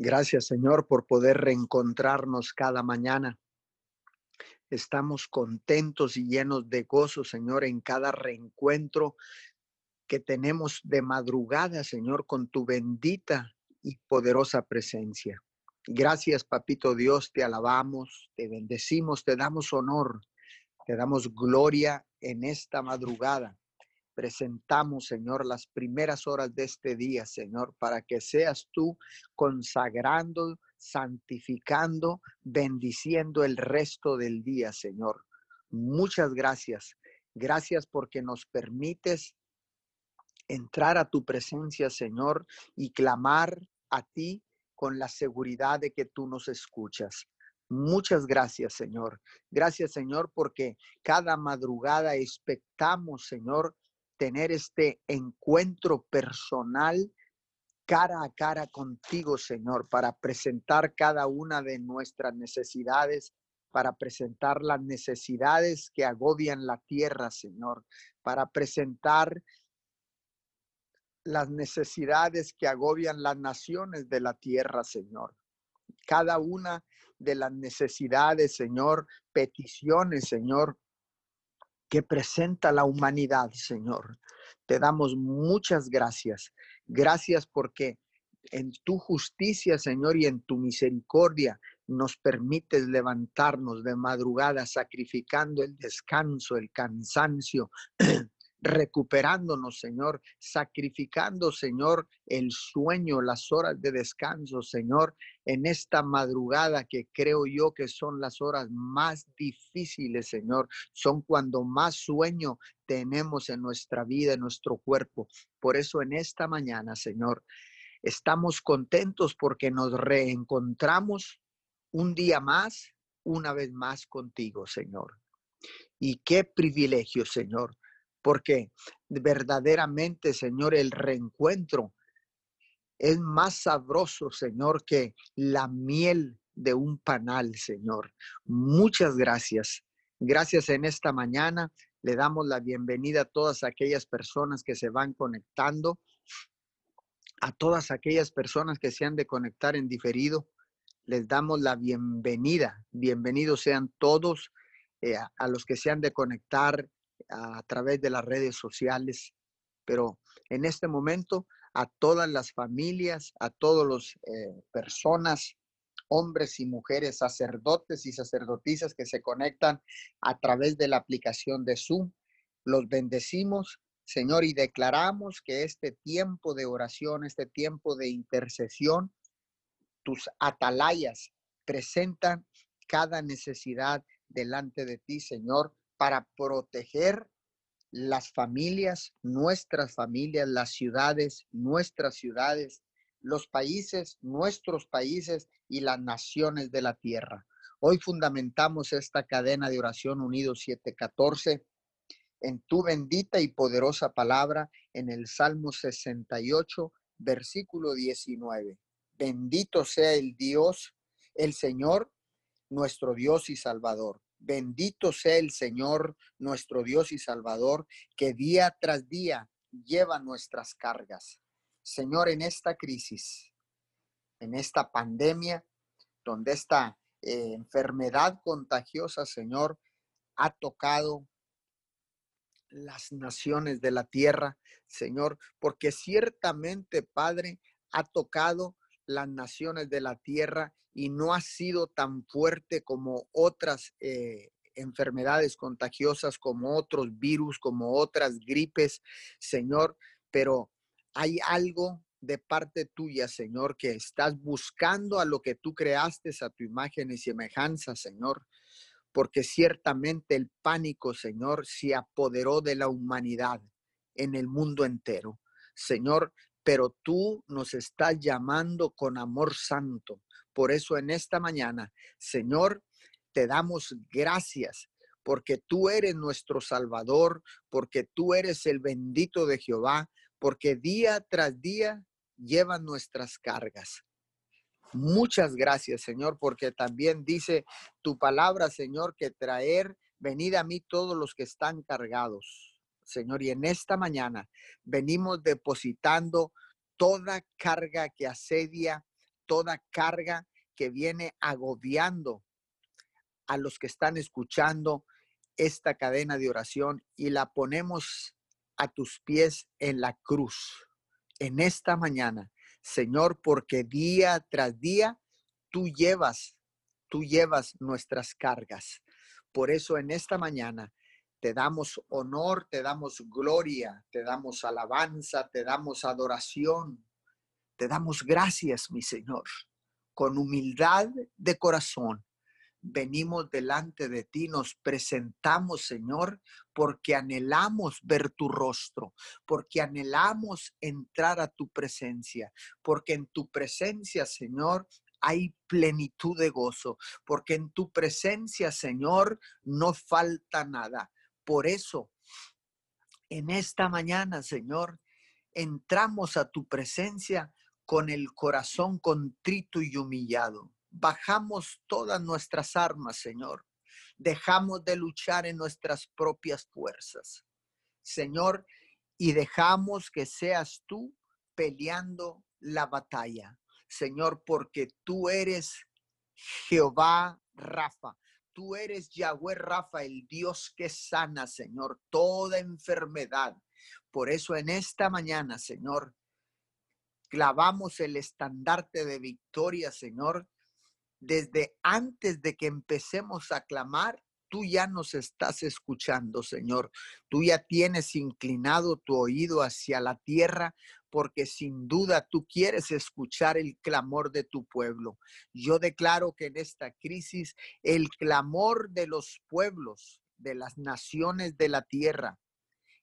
Gracias, Señor, por poder reencontrarnos cada mañana. Estamos contentos y llenos de gozo, Señor, en cada reencuentro que tenemos de madrugada, Señor, con tu bendita y poderosa presencia. Gracias, Papito Dios, te alabamos, te bendecimos, te damos honor, te damos gloria en esta madrugada presentamos, Señor, las primeras horas de este día, Señor, para que seas tú consagrando, santificando, bendiciendo el resto del día, Señor. Muchas gracias. Gracias porque nos permites entrar a tu presencia, Señor, y clamar a ti con la seguridad de que tú nos escuchas. Muchas gracias, Señor. Gracias, Señor, porque cada madrugada expectamos, Señor, tener este encuentro personal cara a cara contigo, Señor, para presentar cada una de nuestras necesidades, para presentar las necesidades que agobian la tierra, Señor, para presentar las necesidades que agobian las naciones de la tierra, Señor. Cada una de las necesidades, Señor, peticiones, Señor, que presenta la humanidad, Señor. Te damos muchas gracias. Gracias porque en tu justicia, Señor, y en tu misericordia nos permites levantarnos de madrugada sacrificando el descanso, el cansancio, recuperándonos, Señor, sacrificando, Señor, el sueño, las horas de descanso, Señor, en esta madrugada que creo yo que son las horas más difíciles, Señor, son cuando más sueño tenemos en nuestra vida, en nuestro cuerpo. Por eso en esta mañana, Señor, estamos contentos porque nos reencontramos un día más, una vez más contigo, Señor. Y qué privilegio, Señor, porque verdaderamente, Señor, el reencuentro es más sabroso, Señor, que la miel de un panal, Señor. Muchas gracias. Gracias en esta mañana. Le damos la bienvenida a todas aquellas personas que se van conectando, a todas aquellas personas que se han de conectar en diferido. Les damos la bienvenida. Bienvenidos sean todos eh, a los que se han de conectar a través de las redes sociales, pero en este momento a todas las familias, a todas las eh, personas, hombres y mujeres, sacerdotes y sacerdotisas que se conectan a través de la aplicación de Zoom. Los bendecimos, Señor, y declaramos que este tiempo de oración, este tiempo de intercesión, tus atalayas presentan cada necesidad delante de ti, Señor, para proteger las familias, nuestras familias, las ciudades, nuestras ciudades, los países, nuestros países y las naciones de la tierra. Hoy fundamentamos esta cadena de oración Unidos 714 en tu bendita y poderosa palabra en el Salmo 68, versículo 19. Bendito sea el Dios, el Señor, nuestro Dios y Salvador Bendito sea el Señor, nuestro Dios y Salvador, que día tras día lleva nuestras cargas. Señor, en esta crisis, en esta pandemia, donde esta eh, enfermedad contagiosa, Señor, ha tocado las naciones de la tierra, Señor, porque ciertamente, Padre, ha tocado las naciones de la tierra y no ha sido tan fuerte como otras eh, enfermedades contagiosas, como otros virus, como otras gripes, Señor, pero hay algo de parte tuya, Señor, que estás buscando a lo que tú creaste, a tu imagen y semejanza, Señor, porque ciertamente el pánico, Señor, se apoderó de la humanidad en el mundo entero. Señor, pero tú nos estás llamando con amor santo. Por eso en esta mañana, Señor, te damos gracias porque tú eres nuestro Salvador, porque tú eres el bendito de Jehová, porque día tras día llevan nuestras cargas. Muchas gracias, Señor, porque también dice tu palabra, Señor, que traer, venid a mí todos los que están cargados Señor. Y en esta mañana venimos depositando toda carga que asedia toda carga que viene agobiando a los que están escuchando esta cadena de oración y la ponemos a tus pies en la cruz en esta mañana, Señor, porque día tras día tú llevas, tú llevas nuestras cargas. Por eso en esta mañana te damos honor, te damos gloria, te damos alabanza, te damos adoración, te damos gracias, mi Señor. Con humildad de corazón, venimos delante de ti, nos presentamos, Señor, porque anhelamos ver tu rostro, porque anhelamos entrar a tu presencia, porque en tu presencia, Señor, hay plenitud de gozo, porque en tu presencia, Señor, no falta nada. Por eso, en esta mañana, Señor, entramos a tu presencia con el corazón contrito y humillado. Bajamos todas nuestras armas, Señor. Dejamos de luchar en nuestras propias fuerzas, Señor, y dejamos que seas tú peleando la batalla, Señor, porque tú eres Jehová Rafa, Tú eres Yahweh Rafa, el Dios que sana, Señor, toda enfermedad. Por eso en esta mañana, Señor, clavamos el estandarte de victoria, Señor. Desde antes de que empecemos a clamar, tú ya nos estás escuchando, Señor. Tú ya tienes inclinado tu oído hacia la tierra porque sin duda tú quieres escuchar el clamor de tu pueblo. Yo declaro que en esta crisis el clamor de los pueblos, de las naciones de la tierra,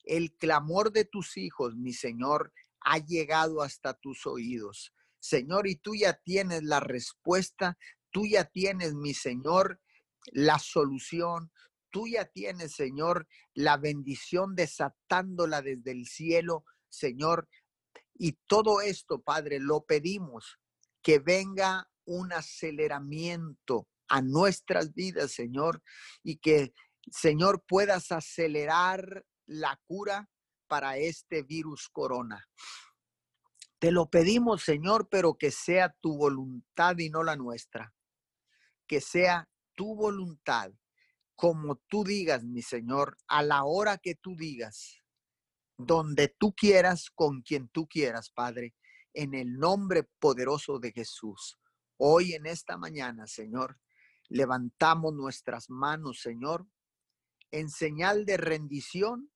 el clamor de tus hijos, mi Señor, ha llegado hasta tus oídos. Señor, y tú ya tienes la respuesta, tú ya tienes, mi Señor, la solución, tú ya tienes, Señor, la bendición desatándola desde el cielo, Señor, y todo esto, Padre, lo pedimos, que venga un aceleramiento a nuestras vidas, Señor, y que, Señor, puedas acelerar la cura para este virus corona. Te lo pedimos, Señor, pero que sea tu voluntad y no la nuestra. Que sea tu voluntad, como tú digas, mi Señor, a la hora que tú digas donde tú quieras, con quien tú quieras, Padre, en el nombre poderoso de Jesús. Hoy en esta mañana, Señor, levantamos nuestras manos, Señor, en señal de rendición,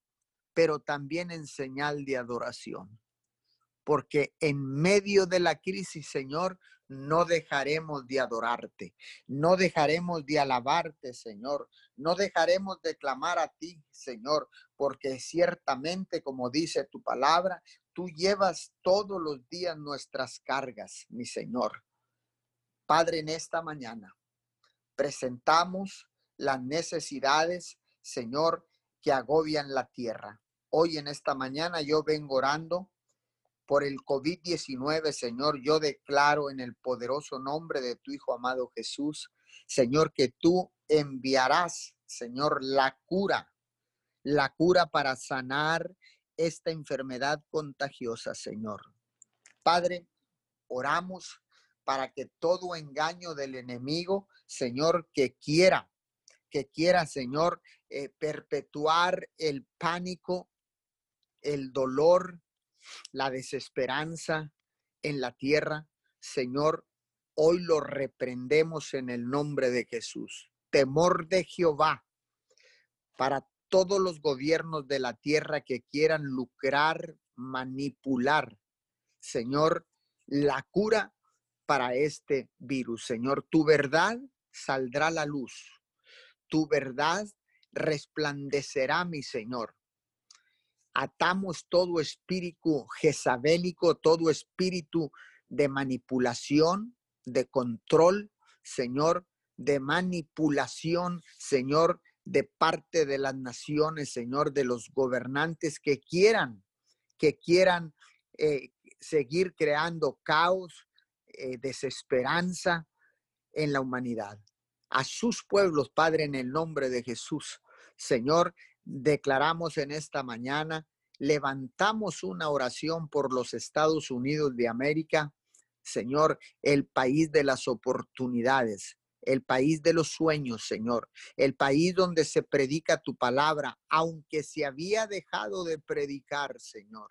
pero también en señal de adoración. Porque en medio de la crisis, Señor, no dejaremos de adorarte, no dejaremos de alabarte, Señor, no dejaremos de clamar a ti, Señor, porque ciertamente, como dice tu palabra, tú llevas todos los días nuestras cargas, mi Señor. Padre, en esta mañana presentamos las necesidades, Señor, que agobian la tierra. Hoy en esta mañana yo vengo orando por el COVID-19, Señor, yo declaro en el poderoso nombre de tu Hijo amado Jesús, Señor, que tú enviarás, Señor, la cura, la cura para sanar esta enfermedad contagiosa, Señor. Padre, oramos para que todo engaño del enemigo, Señor, que quiera, que quiera, Señor, eh, perpetuar el pánico, el dolor, la desesperanza en la tierra, Señor, hoy lo reprendemos en el nombre de Jesús. Temor de Jehová para todos los gobiernos de la tierra que quieran lucrar, manipular, Señor, la cura para este virus. Señor, tu verdad saldrá a la luz. Tu verdad resplandecerá, mi Señor atamos todo espíritu jezabélico, todo espíritu de manipulación, de control, Señor, de manipulación, Señor, de parte de las naciones, Señor, de los gobernantes que quieran, que quieran eh, seguir creando caos, eh, desesperanza en la humanidad. A sus pueblos, Padre, en el nombre de Jesús. Señor, declaramos en esta mañana, levantamos una oración por los Estados Unidos de América. Señor, el país de las oportunidades, el país de los sueños, Señor, el país donde se predica tu palabra, aunque se había dejado de predicar, Señor.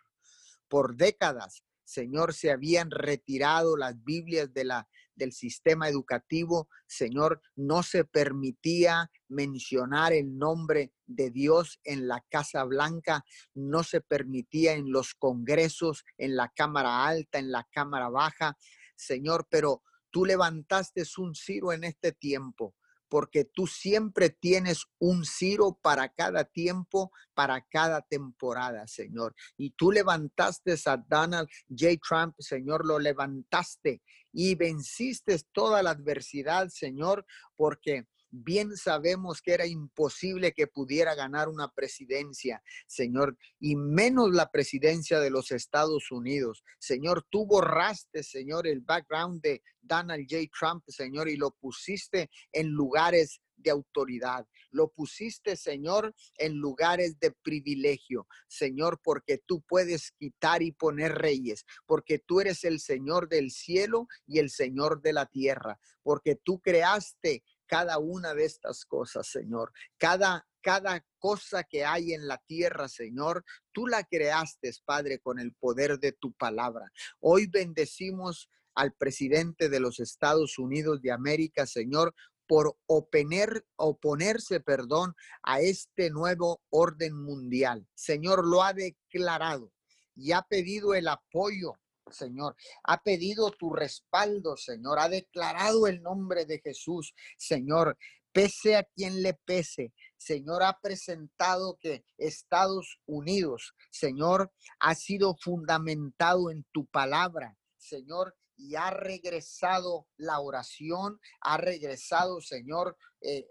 Por décadas, Señor, se habían retirado las Biblias de la, del sistema educativo, Señor, no se permitía mencionar el nombre de Dios en la Casa Blanca, no se permitía en los congresos, en la Cámara Alta, en la Cámara Baja, Señor, pero tú levantaste un ciro en este tiempo porque tú siempre tienes un Ciro para cada tiempo, para cada temporada, Señor. Y tú levantaste a Donald J. Trump, Señor, lo levantaste y venciste toda la adversidad, Señor, porque bien sabemos que era imposible que pudiera ganar una presidencia, Señor, y menos la presidencia de los Estados Unidos. Señor, tú borraste, Señor, el background de Donald J. Trump, Señor, y lo pusiste en lugares de autoridad. Lo pusiste, Señor, en lugares de privilegio, Señor, porque tú puedes quitar y poner reyes, porque tú eres el Señor del cielo y el Señor de la tierra, porque tú creaste cada una de estas cosas, Señor. Cada, cada cosa que hay en la tierra, Señor, tú la creaste, Padre, con el poder de tu palabra. Hoy bendecimos al presidente de los Estados Unidos de América, Señor, por oponer, oponerse, perdón, a este nuevo orden mundial. Señor, lo ha declarado y ha pedido el apoyo Señor. Ha pedido tu respaldo, Señor. Ha declarado el nombre de Jesús, Señor. Pese a quien le pese, Señor, ha presentado que Estados Unidos, Señor, ha sido fundamentado en tu palabra, Señor, y ha regresado la oración, ha regresado, Señor, eh,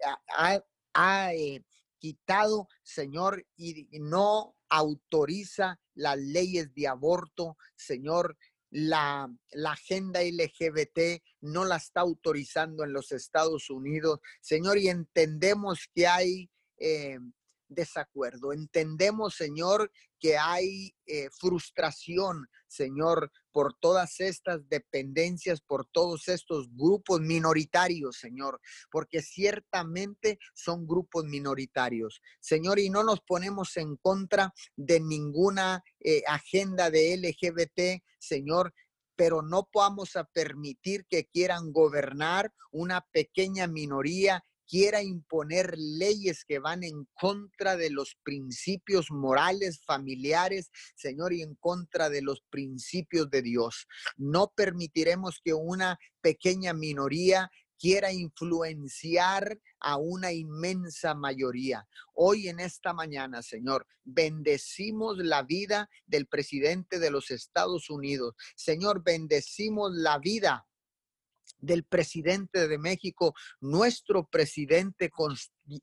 ha, eh, quitado, Señor, y no autoriza las leyes de aborto, Señor, la, agenda LGBT no la está autorizando en los Estados Unidos, Señor, y entendemos que hay eh, desacuerdo. Entendemos, Señor, que hay eh, frustración, Señor, por todas estas dependencias, por todos estos grupos minoritarios, Señor, porque ciertamente son grupos minoritarios, Señor, y no nos ponemos en contra de ninguna eh, agenda de LGBT, Señor, pero no podamos a permitir que quieran gobernar una pequeña minoría quiera imponer leyes que van en contra de los principios morales, familiares, Señor, y en contra de los principios de Dios. No permitiremos que una pequeña minoría quiera influenciar a una inmensa mayoría. Hoy en esta mañana, Señor, bendecimos la vida del presidente de los Estados Unidos. Señor, bendecimos la vida del presidente de México, nuestro presidente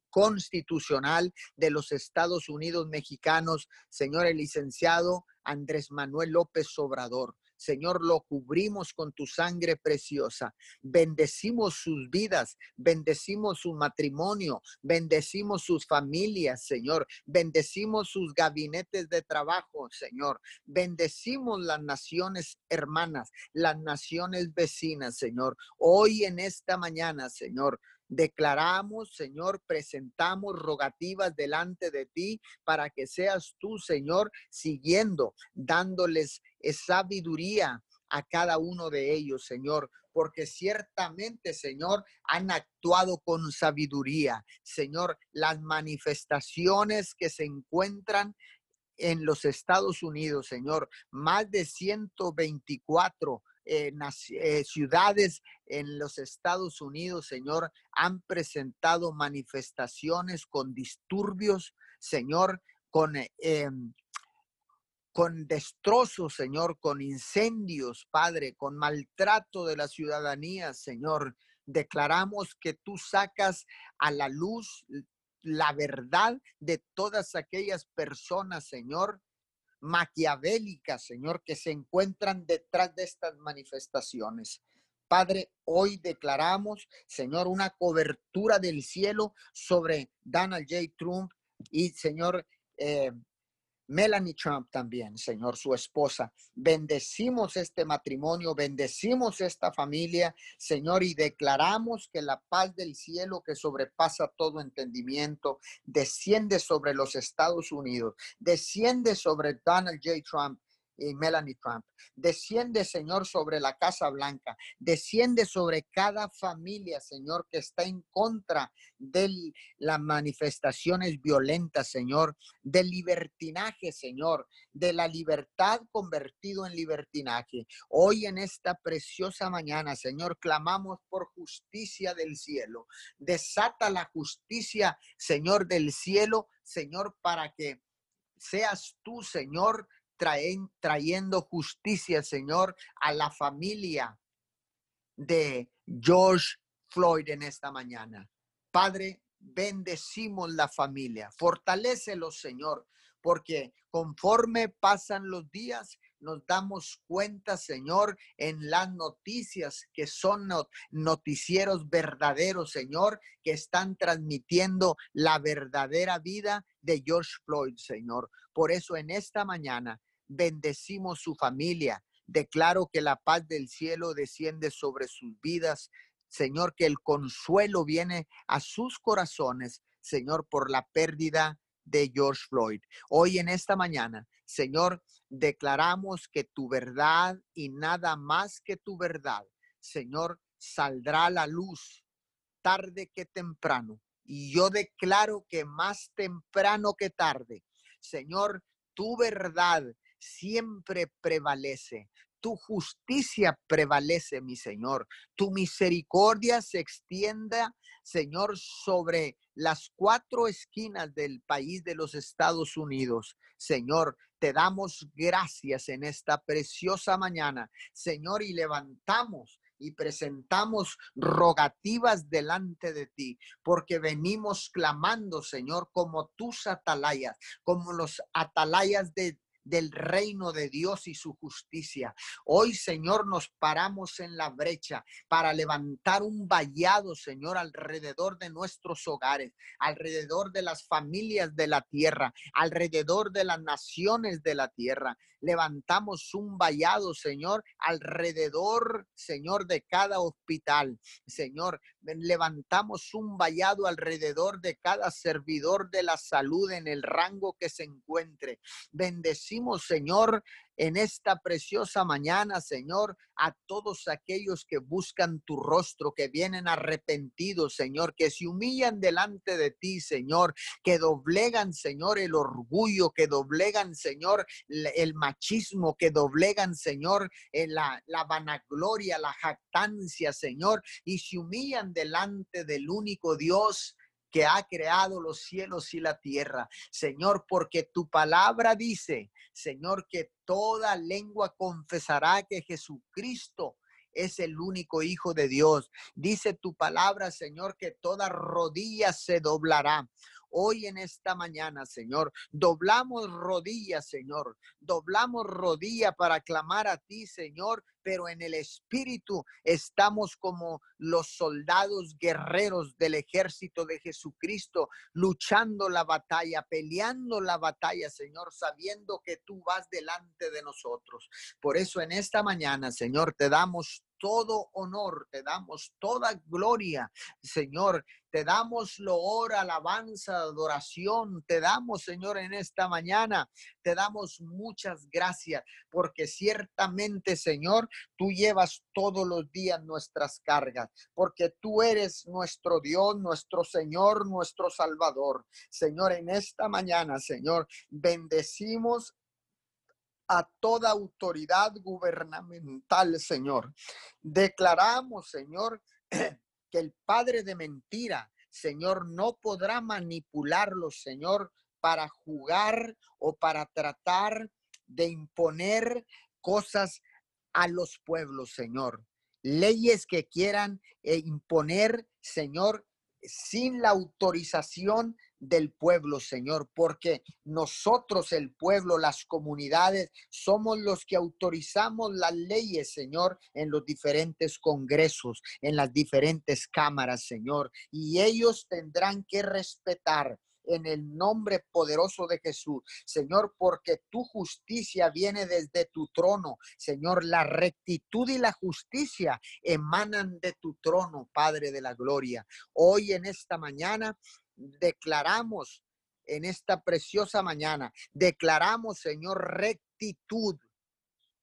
constitucional de los Estados Unidos mexicanos, señor el licenciado Andrés Manuel López Obrador. Señor, lo cubrimos con tu sangre preciosa. Bendecimos sus vidas, bendecimos su matrimonio, bendecimos sus familias, Señor. Bendecimos sus gabinetes de trabajo, Señor. Bendecimos las naciones hermanas, las naciones vecinas, Señor. Hoy en esta mañana, Señor, Declaramos, Señor, presentamos rogativas delante de ti para que seas tú, Señor, siguiendo, dándoles sabiduría a cada uno de ellos, Señor, porque ciertamente, Señor, han actuado con sabiduría. Señor, las manifestaciones que se encuentran en los Estados Unidos, Señor, más de 124 eh, eh, ciudades en los Estados Unidos, Señor, han presentado manifestaciones con disturbios, Señor, con, eh, em, con destrozos, Señor, con incendios, Padre, con maltrato de la ciudadanía, Señor. Declaramos que tú sacas a la luz la verdad de todas aquellas personas, Señor, maquiavélicas, Señor, que se encuentran detrás de estas manifestaciones. Padre, hoy declaramos, Señor, una cobertura del cielo sobre Donald J. Trump y, Señor, eh, Melanie Trump también, Señor, su esposa. Bendecimos este matrimonio, bendecimos esta familia, Señor, y declaramos que la paz del cielo que sobrepasa todo entendimiento desciende sobre los Estados Unidos, desciende sobre Donald J. Trump, y Melanie Trump. Desciende, Señor, sobre la Casa Blanca. Desciende sobre cada familia, Señor, que está en contra de las manifestaciones violentas, Señor, del libertinaje, Señor, de la libertad convertido en libertinaje. Hoy en esta preciosa mañana, Señor, clamamos por justicia del cielo. Desata la justicia, Señor, del cielo, Señor, para que seas tú, Señor, trayendo justicia, Señor, a la familia de George Floyd en esta mañana. Padre, bendecimos la familia, fortalecelo, Señor, porque conforme pasan los días, nos damos cuenta, Señor, en las noticias que son noticieros verdaderos, Señor, que están transmitiendo la verdadera vida de George Floyd, Señor. Por eso en esta mañana bendecimos su familia. Declaro que la paz del cielo desciende sobre sus vidas. Señor, que el consuelo viene a sus corazones, Señor, por la pérdida de George Floyd. Hoy en esta mañana, Señor, declaramos que tu verdad y nada más que tu verdad, Señor, saldrá a la luz tarde que temprano. Y yo declaro que más temprano que tarde, Señor, tu verdad siempre prevalece. Tu justicia prevalece, mi Señor. Tu misericordia se extienda, Señor, sobre las cuatro esquinas del país de los Estados Unidos. Señor, te damos gracias en esta preciosa mañana, Señor, y levantamos y presentamos rogativas delante de ti, porque venimos clamando, Señor, como tus atalayas, como los atalayas de del reino de Dios y su justicia. Hoy, Señor, nos paramos en la brecha para levantar un vallado, Señor, alrededor de nuestros hogares, alrededor de las familias de la tierra, alrededor de las naciones de la tierra. Levantamos un vallado, Señor, alrededor, Señor, de cada hospital. Señor, levantamos un vallado alrededor de cada servidor de la salud en el rango que se encuentre. Bendecimos, Señor, en esta preciosa mañana, Señor, a todos aquellos que buscan tu rostro, que vienen arrepentidos, Señor, que se humillan delante de ti, Señor, que doblegan, Señor, el orgullo, que doblegan, Señor, el machismo, que doblegan, Señor, la, la vanagloria, la jactancia, Señor, y se humillan delante del único Dios que ha creado los cielos y la tierra. Señor, porque tu palabra dice, Señor, que toda lengua confesará que Jesucristo es el único Hijo de Dios. Dice tu palabra, Señor, que toda rodilla se doblará. Hoy en esta mañana, Señor, doblamos rodillas, Señor. Doblamos rodilla para clamar a ti, Señor, pero en el espíritu estamos como los soldados guerreros del ejército de Jesucristo, luchando la batalla, peleando la batalla, Señor, sabiendo que tú vas delante de nosotros. Por eso en esta mañana, Señor, te damos todo honor, te damos toda gloria, Señor. Te damos loor, alabanza, adoración. Te damos, Señor, en esta mañana. Te damos muchas gracias porque ciertamente, Señor, tú llevas todos los días nuestras cargas, porque tú eres nuestro Dios, nuestro Señor, nuestro Salvador. Señor, en esta mañana, Señor, bendecimos a toda autoridad gubernamental, Señor. Declaramos, Señor, que el padre de mentira, Señor, no podrá manipularlo, Señor, para jugar o para tratar de imponer cosas a los pueblos, Señor. Leyes que quieran eh, imponer, Señor, sin la autorización del pueblo, Señor, porque nosotros, el pueblo, las comunidades, somos los que autorizamos las leyes, Señor, en los diferentes congresos, en las diferentes cámaras, Señor, y ellos tendrán que respetar en el nombre poderoso de Jesús. Señor, porque tu justicia viene desde tu trono. Señor, la rectitud y la justicia emanan de tu trono, Padre de la Gloria. Hoy en esta mañana declaramos en esta preciosa mañana. Declaramos, Señor, rectitud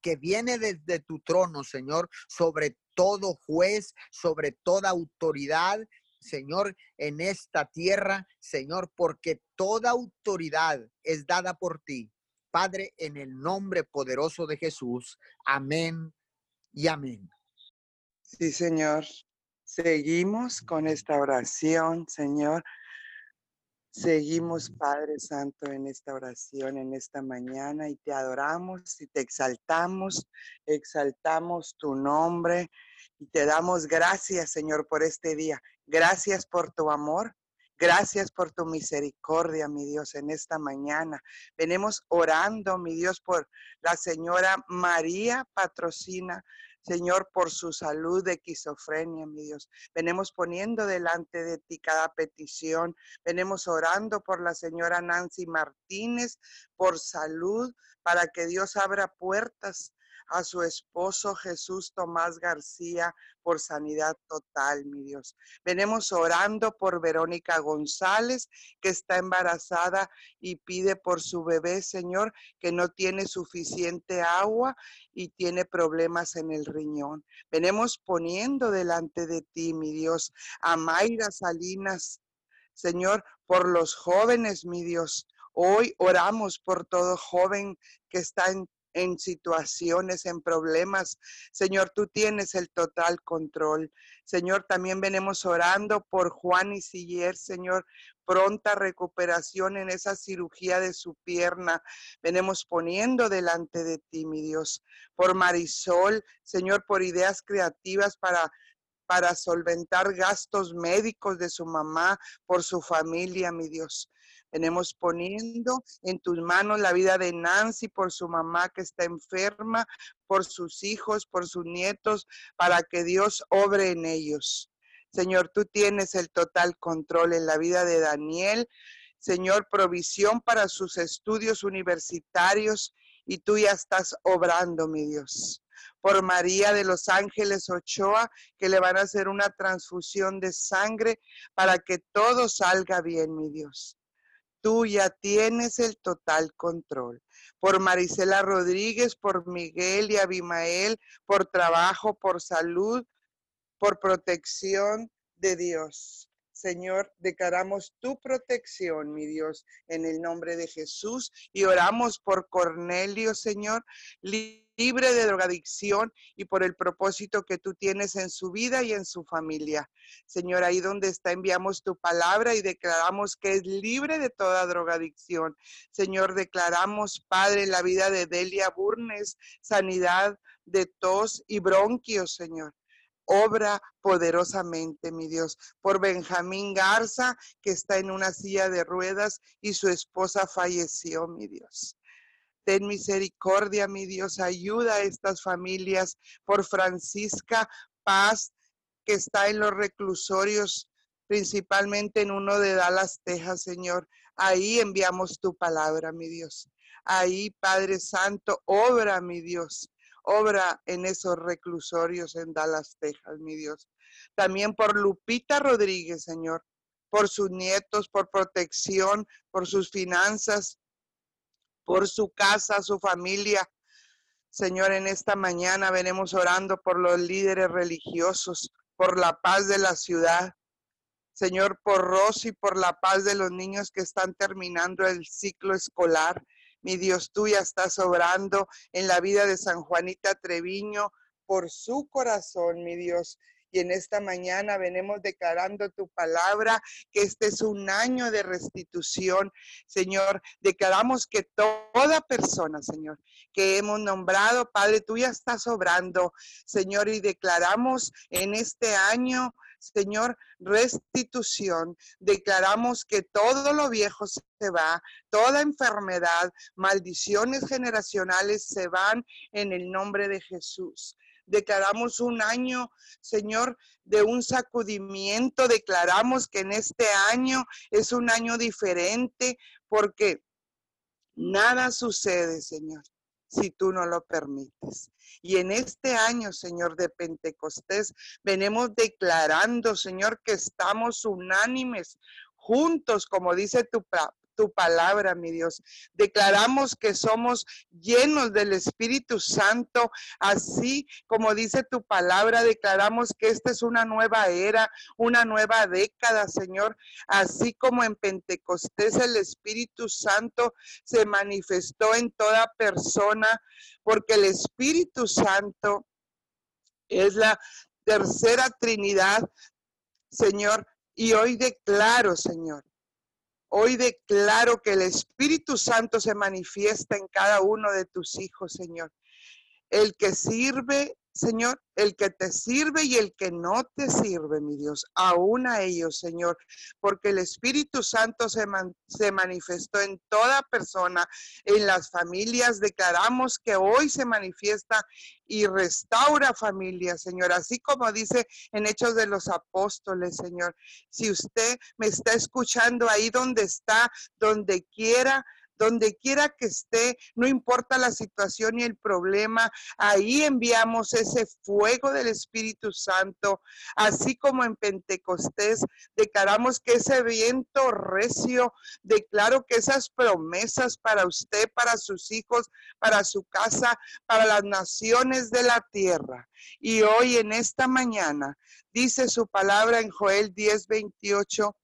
que viene desde tu trono, Señor, sobre todo juez, sobre toda autoridad, Señor, en esta tierra, Señor, porque toda autoridad es dada por ti. Padre, en el nombre poderoso de Jesús. Amén y amén. Sí, Señor. Seguimos con esta oración, Señor. Seguimos, Padre Santo, en esta oración, en esta mañana, y te adoramos y te exaltamos, exaltamos tu nombre y te damos gracias, Señor, por este día. Gracias por tu amor. Gracias por tu misericordia, mi Dios, en esta mañana. Venimos orando, mi Dios, por la señora María Patrocina Señor, por su salud de esquizofrenia, mi Dios. Venimos poniendo delante de ti cada petición. Venimos orando por la señora Nancy Martínez, por salud, para que Dios abra puertas a su esposo Jesús Tomás García por sanidad total, mi Dios. Venimos orando por Verónica González, que está embarazada y pide por su bebé, Señor, que no tiene suficiente agua y tiene problemas en el riñón. Venimos poniendo delante de ti, mi Dios, a Mayra Salinas, Señor, por los jóvenes, mi Dios. Hoy oramos por todo joven que está en en situaciones, en problemas. Señor, tú tienes el total control. Señor, también venimos orando por Juan y Siller, Señor, pronta recuperación en esa cirugía de su pierna. Venimos poniendo delante de ti, mi Dios, por Marisol, Señor, por ideas creativas para para solventar gastos médicos de su mamá, por su familia, mi Dios. Venimos poniendo en tus manos la vida de Nancy por su mamá que está enferma, por sus hijos, por sus nietos, para que Dios obre en ellos. Señor, tú tienes el total control en la vida de Daniel. Señor, provisión para sus estudios universitarios y tú ya estás obrando, mi Dios. Por María de los Ángeles Ochoa, que le van a hacer una transfusión de sangre para que todo salga bien, mi Dios tú ya tienes el total control. Por Marisela Rodríguez, por Miguel y Abimael, por trabajo, por salud, por protección de Dios. Señor, declaramos tu protección, mi Dios, en el nombre de Jesús y oramos por Cornelio, Señor, libre de drogadicción y por el propósito que tú tienes en su vida y en su familia. Señor, ahí donde está enviamos tu palabra y declaramos que es libre de toda drogadicción. Señor, declaramos, Padre, la vida de Delia Burnes, sanidad de tos y bronquios, Señor obra poderosamente, mi Dios, por Benjamín Garza, que está en una silla de ruedas y su esposa falleció, mi Dios. Ten misericordia, mi Dios, ayuda a estas familias por Francisca Paz, que está en los reclusorios, principalmente en uno de Dallas, Texas, Señor. Ahí enviamos tu palabra, mi Dios. Ahí, Padre Santo, obra, mi Dios. Obra en esos reclusorios en Dallas, Texas, mi Dios. También por Lupita Rodríguez, Señor, por sus nietos, por protección, por sus finanzas, por su casa, su familia. Señor, en esta mañana venimos orando por los líderes religiosos, por la paz de la ciudad. Señor, por Rosy, por la paz de los niños que están terminando el ciclo escolar. Mi Dios, tú ya estás obrando en la vida de San Juanita Treviño por su corazón, mi Dios. Y en esta mañana venimos declarando tu palabra, que este es un año de restitución, Señor. Declaramos que toda persona, Señor, que hemos nombrado, Padre, tú ya estás obrando, Señor, y declaramos en este año Señor, restitución. Declaramos que todo lo viejo se va, toda enfermedad, maldiciones generacionales se van en el nombre de Jesús. Declaramos un año, Señor, de un sacudimiento. Declaramos que en este año es un año diferente porque nada sucede, Señor, si tú no lo permites. Y en este año, Señor, de Pentecostés, venimos declarando, Señor, que estamos unánimes, juntos, como dice tu, tu palabra, mi Dios. Declaramos que somos llenos del Espíritu Santo, así como dice tu palabra, declaramos que esta es una nueva era, una nueva década, Señor, así como en Pentecostés el Espíritu Santo se manifestó en toda persona, porque el Espíritu Santo es la tercera Trinidad, Señor, y hoy declaro, Señor, Hoy declaro que el Espíritu Santo se manifiesta en cada uno de tus hijos, Señor. El que sirve Señor, el que te sirve y el que no te sirve, mi Dios, aún a ellos, Señor, porque el Espíritu Santo se, manifestó en toda persona, en las familias. Declaramos que hoy se manifiesta y restaura familias, Señor, así como dice en Hechos de los Apóstoles, Señor. Si usted me está escuchando ahí donde está, donde quiera, donde quiera que esté, no importa la situación y el problema, ahí enviamos ese fuego del Espíritu Santo, así como en Pentecostés declaramos que ese viento recio, declaro que esas promesas para usted, para sus hijos, para su casa, para las naciones de la tierra. Y hoy en esta mañana dice su palabra en Joel 10, 28.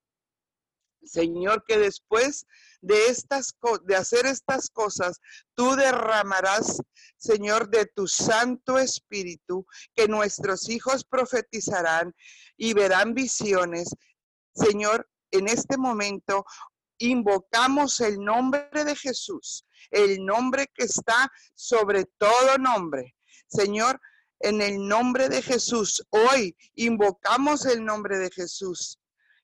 Señor, que después de estas de hacer estas cosas, tú derramarás, Señor, de tu Santo Espíritu, que nuestros hijos profetizarán y verán visiones. Señor, en este momento invocamos el nombre de Jesús, el nombre que está sobre todo nombre. Señor, en el nombre de Jesús, hoy invocamos el nombre de Jesús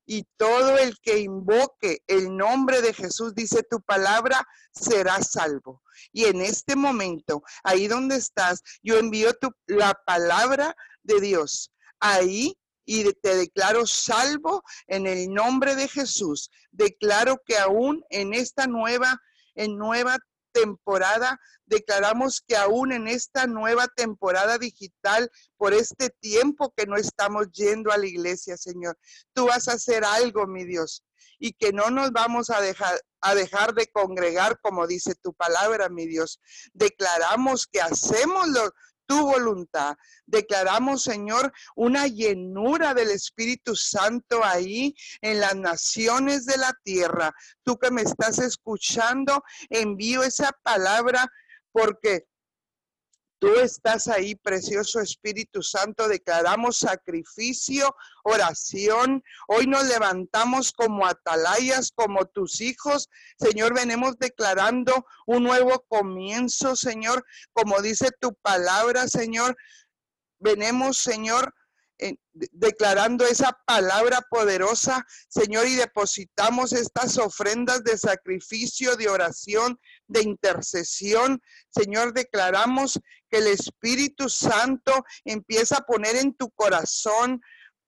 y todo el que invoque el nombre de Jesús, dice tu palabra, será salvo. Y en este momento, ahí donde estás, yo envío tu, la palabra de Dios. Ahí y te declaro salvo en el nombre de Jesús. Declaro que aún en esta nueva, en nueva temporada, declaramos que aún en esta nueva temporada digital, por este tiempo que no estamos yendo a la iglesia, Señor, tú vas a hacer algo, mi Dios, y que no nos vamos a dejar a dejar de congregar como dice tu palabra, mi Dios. Declaramos que hacemos lo, tu voluntad. Declaramos, Señor, una llenura del Espíritu Santo ahí en las naciones de la tierra. Tú que me estás escuchando, envío esa palabra porque Tú estás ahí, precioso Espíritu Santo. Declaramos sacrificio, oración. Hoy nos levantamos como atalayas, como tus hijos. Señor, venimos declarando un nuevo comienzo, Señor. Como dice tu palabra, Señor. Venemos, Señor, declarando esa palabra poderosa, Señor, y depositamos estas ofrendas de sacrificio, de oración, de intercesión. Señor, declaramos que el Espíritu Santo empieza a poner en tu corazón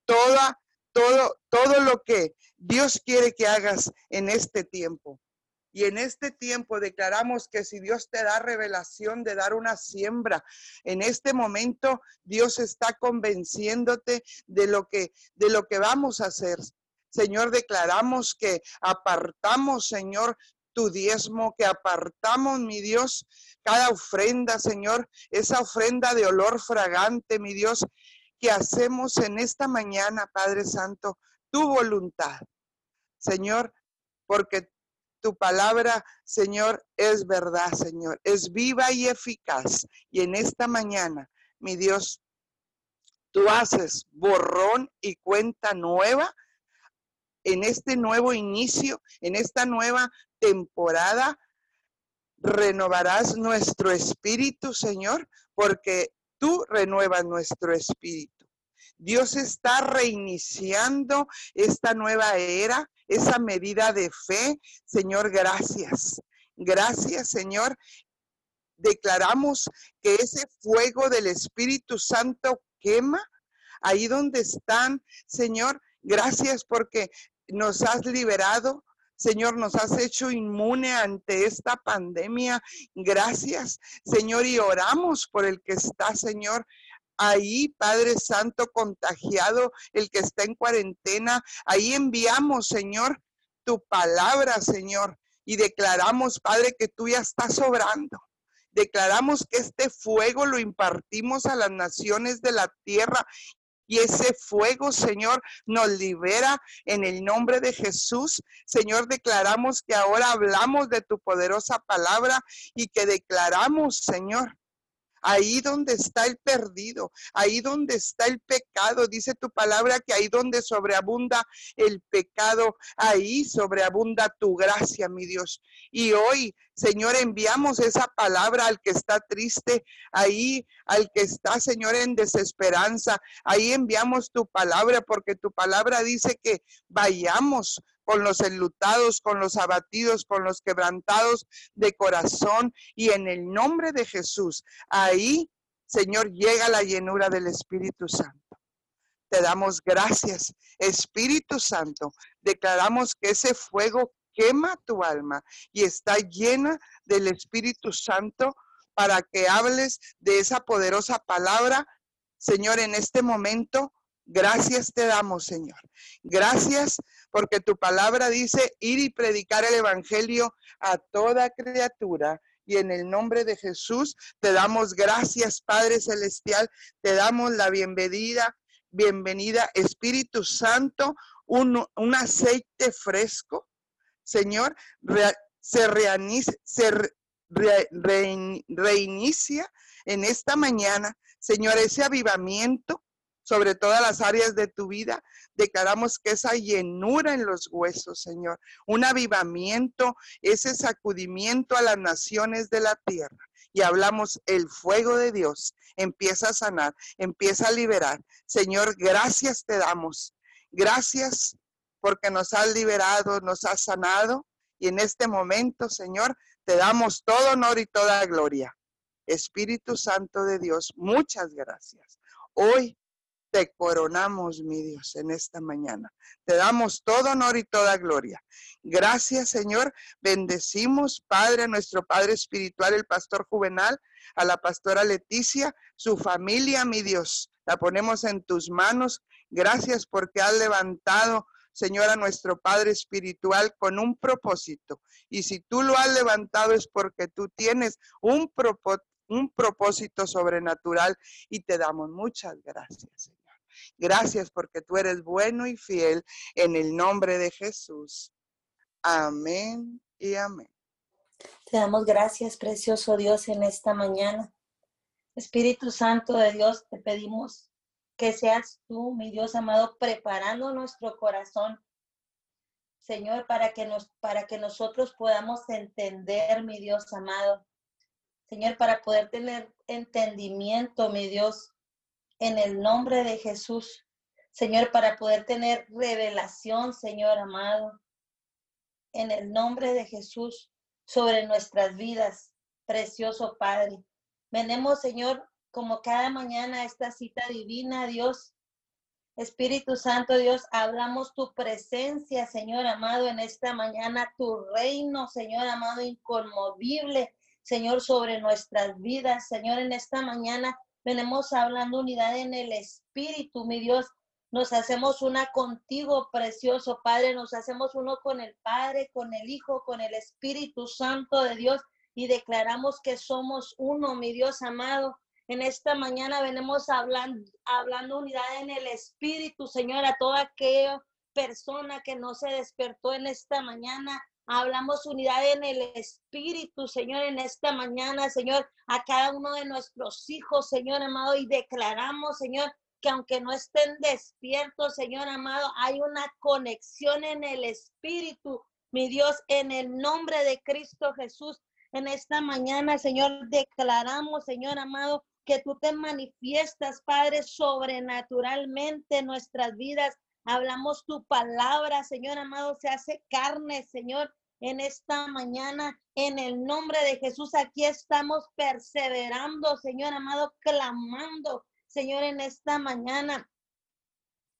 toda, todo, todo lo que Dios quiere que hagas en este tiempo. Y en este tiempo declaramos que si Dios te da revelación de dar una siembra, en este momento Dios está convenciéndote de lo que de lo que vamos a hacer. Señor, declaramos que apartamos, Señor, tu diezmo, que apartamos, mi Dios, cada ofrenda, Señor, esa ofrenda de olor fragante, mi Dios, que hacemos en esta mañana, Padre Santo, tu voluntad. Señor, porque tu palabra, Señor, es verdad, Señor, es viva y eficaz. Y en esta mañana, mi Dios, tú haces borrón y cuenta nueva en este nuevo inicio, en esta nueva temporada. Renovarás nuestro espíritu, Señor, porque tú renuevas nuestro espíritu. Dios está reiniciando esta nueva era esa medida de fe. Señor, gracias. Gracias, Señor. declaramos que ese fuego del Espíritu Santo quema ahí donde están, Señor. Gracias porque nos has liberado. Señor, nos has hecho inmune ante esta pandemia. Gracias, Señor, y oramos por el que está, Señor, ahí, Padre Santo, contagiado, el que está en cuarentena. Ahí enviamos, Señor, tu palabra, Señor, y declaramos, Padre, que tú ya estás sobrando. Declaramos que este fuego lo impartimos a las naciones de la tierra y ese fuego, Señor, nos libera en el nombre de Jesús. Señor, declaramos que ahora hablamos de tu poderosa palabra y que declaramos, Señor, ahí donde está el perdido, ahí donde está el pecado. Dice tu palabra que ahí donde sobreabunda el pecado, ahí sobreabunda tu gracia, mi Dios. Y hoy, Señor, enviamos esa palabra al que está triste, ahí al que está, Señor, en desesperanza. Ahí enviamos tu palabra porque tu palabra dice que vayamos con los enlutados, con los abatidos, con los quebrantados de corazón y en el nombre de Jesús. Ahí, Señor, llega la llenura del Espíritu Santo. Te damos gracias, Espíritu Santo. Declaramos que ese fuego quema tu alma y está llena del Espíritu Santo para que hables de esa poderosa palabra. Señor, en este momento, gracias te damos, Señor. Gracias porque tu palabra dice ir y predicar el Evangelio a toda criatura. Y en el nombre de Jesús te damos gracias, Padre Celestial, te damos la bienvenida, bienvenida, Espíritu Santo, un, aceite fresco, Señor, se, reinicia en esta mañana, Señor, ese avivamiento sobre todas las áreas de tu vida. Declaramos que esa llenura en los huesos, Señor, un avivamiento, ese sacudimiento a las naciones de la tierra. Y hablamos, el fuego de Dios empieza a sanar, empieza a liberar. Señor, gracias te damos. Gracias porque nos has liberado, nos has sanado. Y en este momento, Señor, te damos todo honor y toda gloria. Espíritu Santo de Dios, muchas gracias. Hoy te coronamos, mi Dios, en esta mañana. Te damos todo honor y toda gloria. Gracias, Señor. Bendecimos, Padre, a nuestro Padre Espiritual, el Pastor Juvenal, a la Pastora Leticia, su familia, mi Dios. La ponemos en tus manos. Gracias porque has levantado Señor, a nuestro Padre Espiritual con un propósito. Y si tú lo has levantado es porque tú tienes un, un propósito sobrenatural y te damos muchas gracias. Gracias porque tú eres bueno y fiel en el nombre de Jesús. Amén y amén. Te damos gracias, precioso Dios, en esta mañana. Espíritu Santo de Dios, te pedimos que seas tú, mi Dios amado, preparando nuestro corazón, Señor, para que, nos, para que nosotros podamos entender, mi Dios amado. Señor, para poder tener entendimiento, mi Dios, en el nombre de Jesús. Señor, para poder tener revelación, Señor amado, en el nombre de Jesús, sobre nuestras vidas, precioso Padre. Venemos, Señor, como cada mañana a esta cita divina, Dios. Espíritu Santo, Dios, hablamos tu presencia, Señor amado, en esta mañana, tu reino, Señor amado, inconmovible, Señor, sobre nuestras vidas, Señor, en esta mañana venimos hablando unidad en el Espíritu, mi Dios. Nos hacemos una contigo, precioso Padre. Nos hacemos uno con el Padre, con el Hijo, con el Espíritu Santo de Dios y declaramos que somos uno, mi Dios amado. En esta mañana venimos hablando, hablando unidad en el Espíritu, Señor, a toda aquella persona que no se despertó en esta mañana Hablamos unidad en el Espíritu, Señor, en esta mañana, Señor, a cada uno de nuestros hijos, Señor amado, y declaramos, Señor, que aunque no estén despiertos, Señor amado, hay una conexión en el Espíritu, mi Dios, en el nombre de Cristo Jesús. En esta mañana, Señor, declaramos, Señor amado, que tú te manifiestas, Padre, sobrenaturalmente en nuestras vidas. Hablamos tu palabra, Señor amado, se hace carne, Señor, en esta mañana. En el nombre de Jesús, aquí estamos perseverando, Señor amado, clamando, Señor, en esta mañana,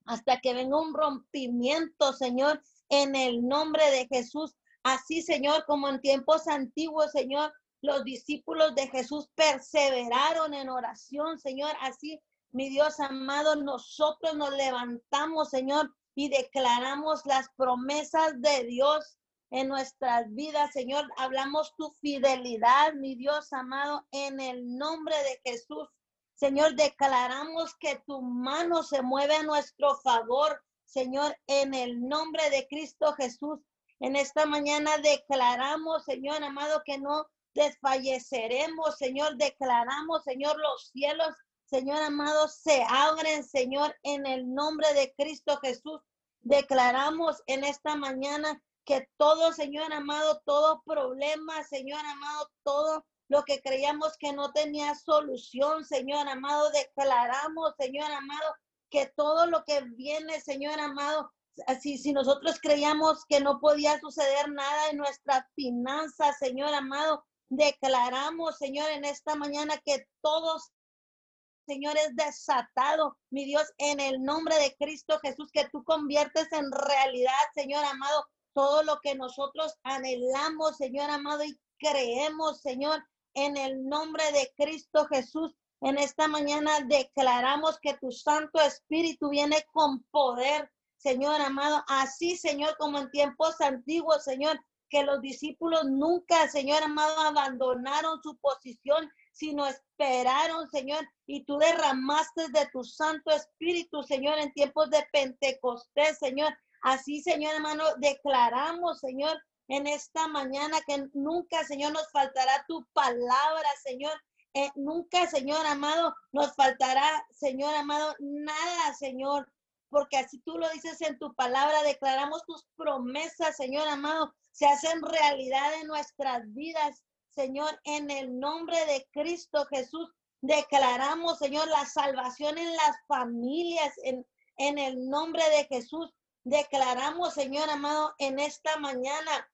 hasta que venga un rompimiento, Señor, en el nombre de Jesús. Así, Señor, como en tiempos antiguos, Señor, los discípulos de Jesús perseveraron en oración, Señor. Así, mi Dios amado, nosotros nos levantamos, Señor, y declaramos las promesas de Dios en nuestras vidas, Señor. Hablamos tu fidelidad, mi Dios amado, en el nombre de Jesús. Señor, declaramos que tu mano se mueve a nuestro favor, Señor, en el nombre de Cristo Jesús. En esta mañana declaramos, Señor amado, que no desfalleceremos, Señor. Declaramos, Señor, los cielos, Señor amado, se abren, Señor, en el nombre de Cristo Jesús. Declaramos en esta mañana que todo, Señor amado, todo problema, Señor amado, todo lo que creíamos que no tenía solución, Señor amado, declaramos, Señor amado, que todo lo que viene, Señor amado, así si nosotros creíamos que no podía suceder nada en nuestras finanzas, Señor amado, declaramos, Señor, en esta mañana que todos Señor, es desatado, mi Dios, en el nombre de Cristo Jesús, que tú conviertes en realidad, Señor amado, todo lo que nosotros anhelamos, Señor amado, y creemos, Señor, en el nombre de Cristo Jesús. En esta mañana declaramos que tu Santo Espíritu viene con poder, Señor amado. Así, Señor, como en tiempos antiguos, Señor, que los discípulos nunca, Señor amado, abandonaron su posición, sino esperaron, Señor, y tú derramaste de tu Santo Espíritu, Señor, en tiempos de Pentecostés, Señor. Así, Señor hermano, declaramos, Señor, en esta mañana que nunca, Señor, nos faltará tu palabra, Señor. Eh, nunca, Señor amado, nos faltará, Señor amado, nada, Señor, porque así tú lo dices en tu palabra, declaramos tus promesas, Señor amado, se hacen realidad en nuestras vidas, Señor, en el nombre de Cristo Jesús. Declaramos, Señor, la salvación en las familias, en, en el nombre de Jesús. Declaramos, Señor amado, en esta mañana,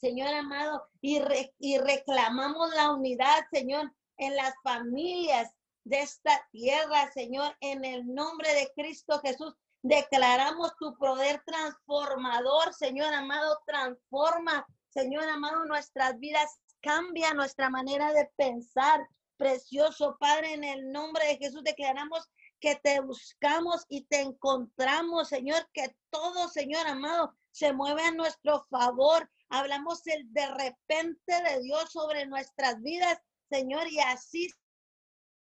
Señor amado, y, y reclamamos la unidad, Señor, en las familias de esta tierra, Señor, en el nombre de Cristo Jesús. Declaramos tu poder transformador, Señor amado, transforma, Señor amado, nuestras vidas, cambia nuestra manera de pensar. Precioso Padre, en el nombre de Jesús declaramos que te buscamos y te encontramos, Señor, que todo, Señor amado, se mueve a nuestro favor. Hablamos el de repente de Dios sobre nuestras vidas, Señor, y así,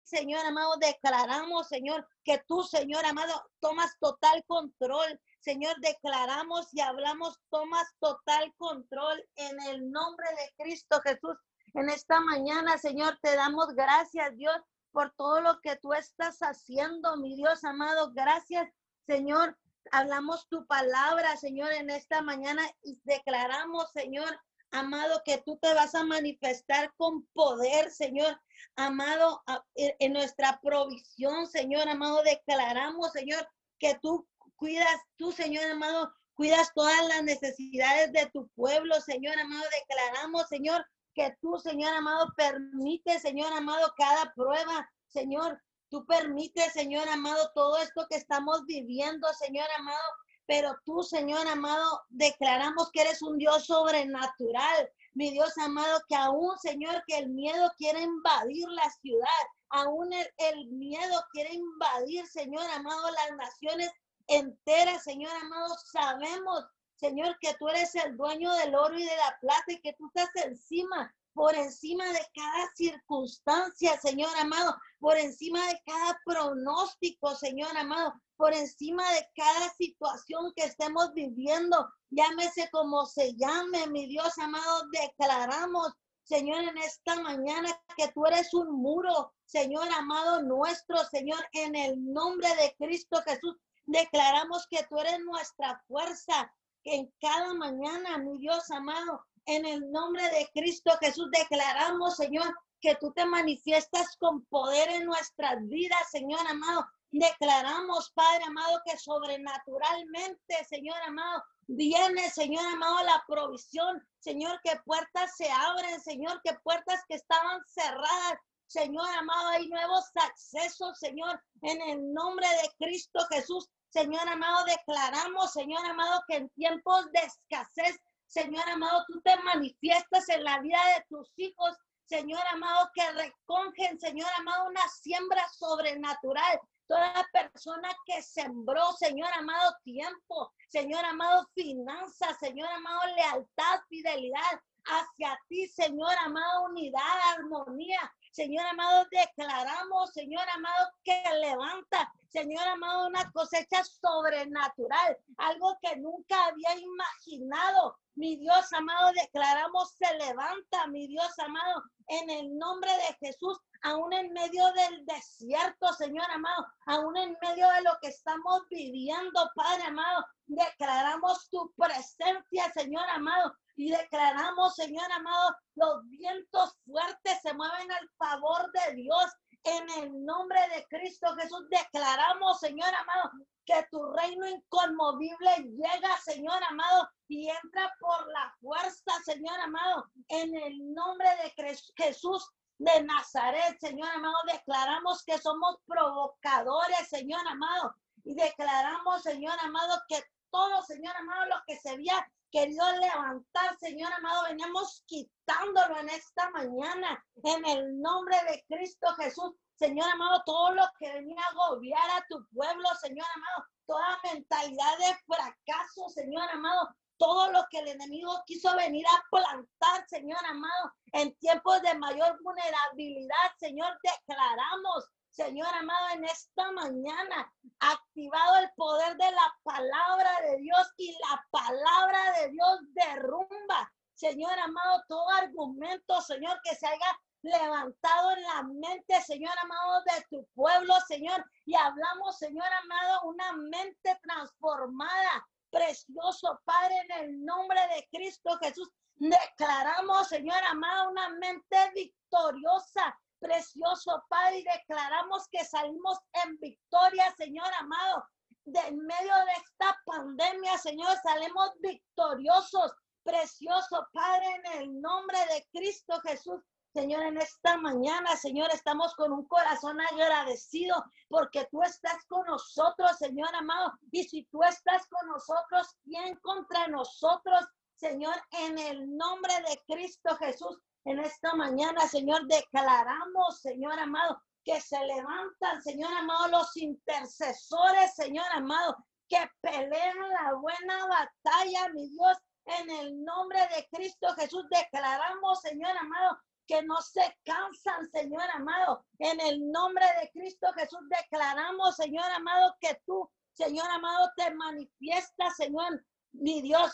Señor amado, declaramos, Señor, que tú, Señor amado, tomas total control. Señor, declaramos y hablamos, tomas total control en el nombre de Cristo Jesús. En esta mañana, Señor, te damos gracias, Dios, por todo lo que tú estás haciendo, mi Dios amado. Gracias, Señor. Hablamos tu palabra, Señor, en esta mañana y declaramos, Señor, amado, que tú te vas a manifestar con poder, Señor, amado, en nuestra provisión, Señor, amado, declaramos, Señor, que tú cuidas, tú, Señor, amado, cuidas todas las necesidades de tu pueblo, Señor, amado, declaramos, Señor, que tú, Señor amado, permite, Señor amado, cada prueba, Señor. Tú permites, Señor amado, todo esto que estamos viviendo, Señor amado. Pero tú, Señor amado, declaramos que eres un Dios sobrenatural. Mi Dios amado, que aún, Señor, que el miedo quiere invadir la ciudad. Aún el, el miedo quiere invadir, Señor amado, las naciones enteras, Señor amado. Sabemos Señor, que tú eres el dueño del oro y de la plata y que tú estás encima, por encima de cada circunstancia, Señor amado, por encima de cada pronóstico, Señor amado, por encima de cada situación que estemos viviendo, llámese como se llame, mi Dios amado, declaramos, Señor, en esta mañana que tú eres un muro, Señor amado nuestro, Señor, en el nombre de Cristo Jesús. Declaramos que tú eres nuestra fuerza, en cada mañana, mi Dios amado, en el nombre de Cristo Jesús declaramos, Señor, que tú te manifiestas con poder en nuestras vidas, Señor amado. Declaramos, Padre amado, que sobrenaturalmente, Señor amado, viene, Señor amado, la provisión. Señor, que puertas se abren, Señor, que puertas que estaban cerradas. Señor amado, hay nuevos accesos, Señor, en el nombre de Cristo Jesús. Señor amado, declaramos, Señor amado, que en tiempos de escasez, Señor amado, tú te manifiestas en la vida de tus hijos. Señor amado, que recongen, Señor amado, una siembra sobrenatural. Toda persona que sembró, Señor amado, tiempo, Señor amado, finanzas, Señor amado, lealtad, fidelidad hacia ti, Señor amado, unidad, armonía, Señor amado, declaramos, Señor amado, que levanta, Señor amado, una cosecha sobrenatural, algo que nunca había imaginado. Mi Dios amado, declaramos, se levanta, mi Dios amado, en el nombre de Jesús, aún en medio del desierto, Señor amado, aún en medio de lo que estamos viviendo, Padre amado, declaramos tu presencia, Señor amado, y declaramos, Señor amado, los vientos fuertes se mueven al favor de Dios. En el nombre de Cristo Jesús declaramos, Señor amado, que tu reino inconmovible llega, Señor amado, y entra por la fuerza, Señor amado, en el nombre de Jesús de Nazaret, Señor amado, declaramos que somos provocadores, Señor amado, y declaramos, Señor amado, que todo, Señor amado, lo que se había querido levantar, Señor amado, venimos quitándolo en esta mañana, en el nombre de Cristo Jesús. Señor amado, todo lo que venía a agobiar a tu pueblo, Señor amado, toda mentalidad de fracaso, Señor amado, todo lo que el enemigo quiso venir a plantar, Señor amado, en tiempos de mayor vulnerabilidad, Señor, declaramos Señor amado, en esta mañana, activado el poder de la palabra de Dios y la palabra de Dios derrumba, Señor amado, todo argumento, Señor, que se haya levantado en la mente, Señor amado, de tu pueblo, Señor. Y hablamos, Señor amado, una mente transformada, precioso Padre, en el nombre de Cristo Jesús. Declaramos, Señor amado, una mente victoriosa, precioso Padre, declaramos que salimos en victoria, Señor amado. De en medio de esta pandemia, Señor, salimos victoriosos, precioso Padre, en el nombre de Cristo Jesús. Señor, en esta mañana, Señor, estamos con un corazón agradecido porque tú estás con nosotros, Señor amado. Y si tú estás con nosotros, ¿quién contra nosotros? Señor, en el nombre de Cristo Jesús, en esta mañana, Señor, declaramos, Señor amado, que se levantan, Señor amado, los intercesores, Señor amado, que pelean la buena batalla, mi Dios, en el nombre de Cristo Jesús. Declaramos, Señor amado, que no se cansan, Señor amado. En el nombre de Cristo Jesús declaramos, Señor amado, que tú, Señor amado, te manifiestas, Señor, mi Dios,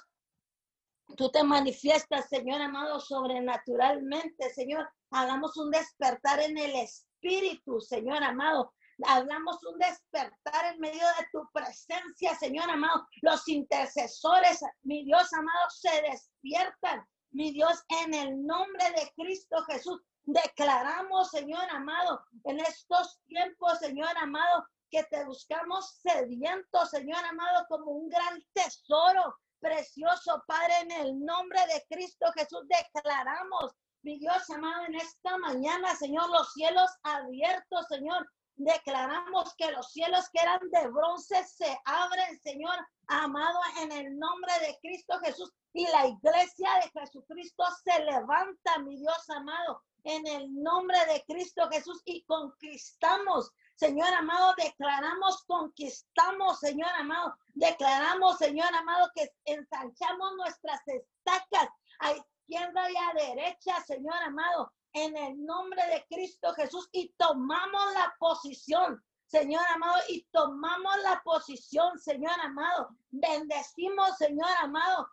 Tú te manifiestas, Señor amado, sobrenaturalmente, Señor. Hagamos un despertar en el Espíritu, Señor amado. Hablamos un despertar en medio de tu presencia, Señor amado. Los intercesores, mi Dios amado, se despiertan. Mi Dios, en el nombre de Cristo Jesús, declaramos, Señor amado, en estos tiempos, Señor amado, que te buscamos sedientos, Señor amado, como un gran tesoro, Precioso Padre, en el nombre de Cristo Jesús declaramos, mi Dios amado, en esta mañana, Señor, los cielos abiertos, Señor. Declaramos que los cielos que eran de bronce se abren, Señor, amado, en el nombre de Cristo Jesús. Y la iglesia de Jesucristo se levanta, mi Dios amado, en el nombre de Cristo Jesús y conquistamos Señor amado, declaramos, conquistamos, Señor amado, declaramos, Señor amado, que ensanchamos nuestras estacas a izquierda y a derecha, Señor amado, en el nombre de Cristo Jesús y tomamos la posición. Señor amado, y tomamos la posición, Señor amado. Bendecimos, Señor amado.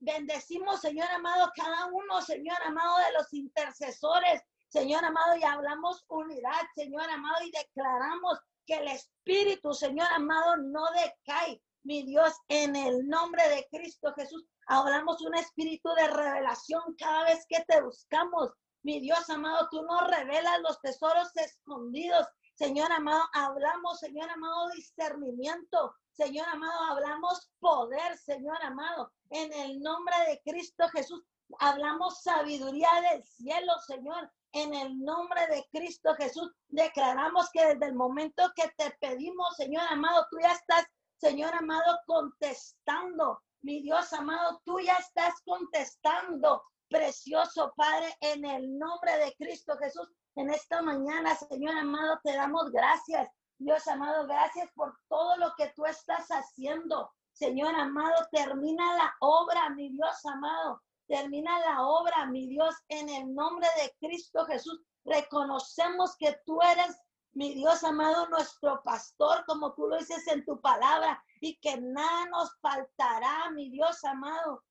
Bendecimos, Señor amado, cada uno, Señor amado, de los intercesores Señor amado, y hablamos unidad, Señor amado, y declaramos que el Espíritu, Señor amado, no decae. Mi Dios, en el nombre de Cristo Jesús, hablamos un espíritu de revelación cada vez que te buscamos. Mi Dios amado, tú nos revelas los tesoros escondidos. Señor amado, hablamos, Señor amado, discernimiento. Señor amado, hablamos poder, Señor amado. En el nombre de Cristo Jesús, hablamos sabiduría del cielo, Señor. En el nombre de Cristo Jesús, declaramos que desde el momento que te pedimos, Señor amado, tú ya estás, Señor amado, contestando. Mi Dios amado, tú ya estás contestando. Precioso Padre, en el nombre de Cristo Jesús, en esta mañana, Señor amado, te damos gracias. Dios amado, gracias por todo lo que tú estás haciendo. Señor amado, termina la obra, mi Dios amado. Termina la obra, mi Dios, en el nombre de Cristo Jesús. Reconocemos que tú eres, mi Dios amado, nuestro pastor, como tú lo dices en tu palabra, y que nada nos faltará, mi Dios amado.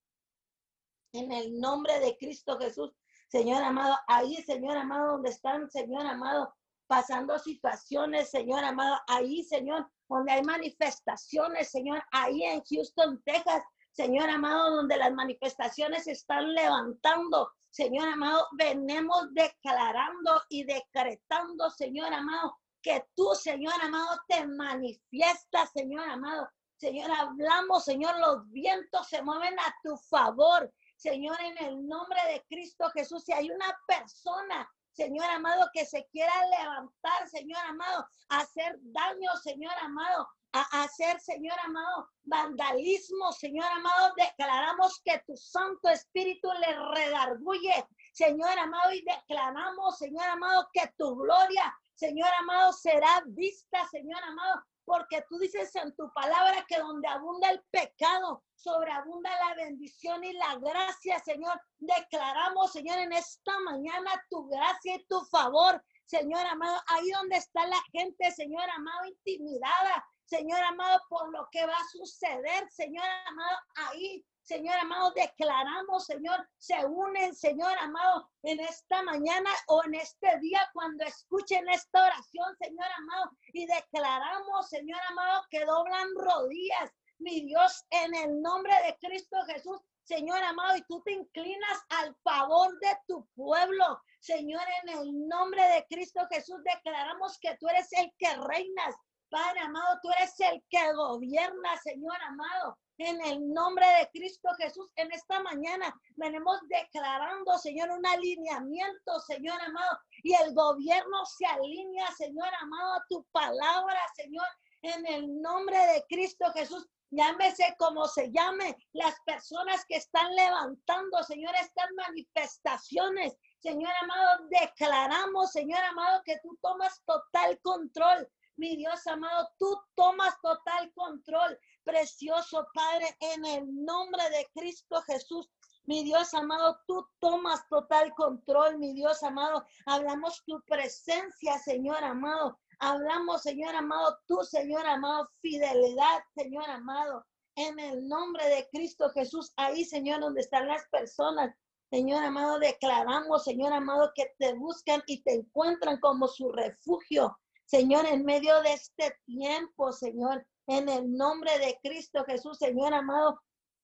En el nombre de Cristo Jesús, Señor amado, ahí, Señor amado, donde están, Señor amado, pasando situaciones, Señor amado, ahí, Señor, donde hay manifestaciones, Señor, ahí en Houston, Texas, Señor amado, donde las manifestaciones se están levantando. Señor amado, venimos declarando y decretando, Señor amado, que tú, Señor amado, te manifiestas, Señor amado. Señor, hablamos, Señor, los vientos se mueven a tu favor. Señor, en el nombre de Cristo Jesús, si hay una persona Señor amado, que se quiera levantar, Señor amado, hacer daño, Señor amado, a hacer, Señor amado, vandalismo, Señor amado, declaramos que tu Santo Espíritu le redarguye, Señor amado, y declaramos, Señor amado, que tu gloria, Señor amado, será vista, Señor amado, porque tú dices en tu palabra que donde abunda el pecado, sobreabunda la bendición y la gracia, Señor. Declaramos, Señor, en esta mañana tu gracia y tu favor, Señor amado, ahí donde está la gente, Señor amado, intimidada, Señor amado, por lo que va a suceder, Señor amado, ahí Señor amado, declaramos, Señor, se unen, Señor amado, en esta mañana o en este día cuando escuchen esta oración, Señor amado, y declaramos, Señor amado, que doblan rodillas, mi Dios, en el nombre de Cristo Jesús, Señor amado, y tú te inclinas al favor de tu pueblo. Señor, en el nombre de Cristo Jesús declaramos que tú eres el que reinas. Padre amado, tú eres el que gobierna, Señor amado en el nombre de Cristo Jesús en esta mañana. Venimos declarando, Señor, un alineamiento, Señor amado, y el gobierno se alinea, Señor amado, a tu palabra, Señor, en el nombre de Cristo Jesús. Llámese como se llame, las personas que están levantando, Señor, estas manifestaciones. Señor amado, declaramos, Señor amado, que tú tomas total control. Mi Dios amado, tú tomas total control. Precioso Padre, en el nombre de Cristo Jesús. Mi Dios amado, tú tomas total control, mi Dios amado. Hablamos tu presencia, Señor amado. Hablamos, Señor amado, tú, Señor amado, fidelidad, Señor amado. En el nombre de Cristo Jesús, ahí, Señor, donde están las personas. Señor amado, declaramos, Señor amado, que te buscan y te encuentran como su refugio. Señor, en medio de este tiempo, Señor, en el nombre de Cristo Jesús, Señor amado,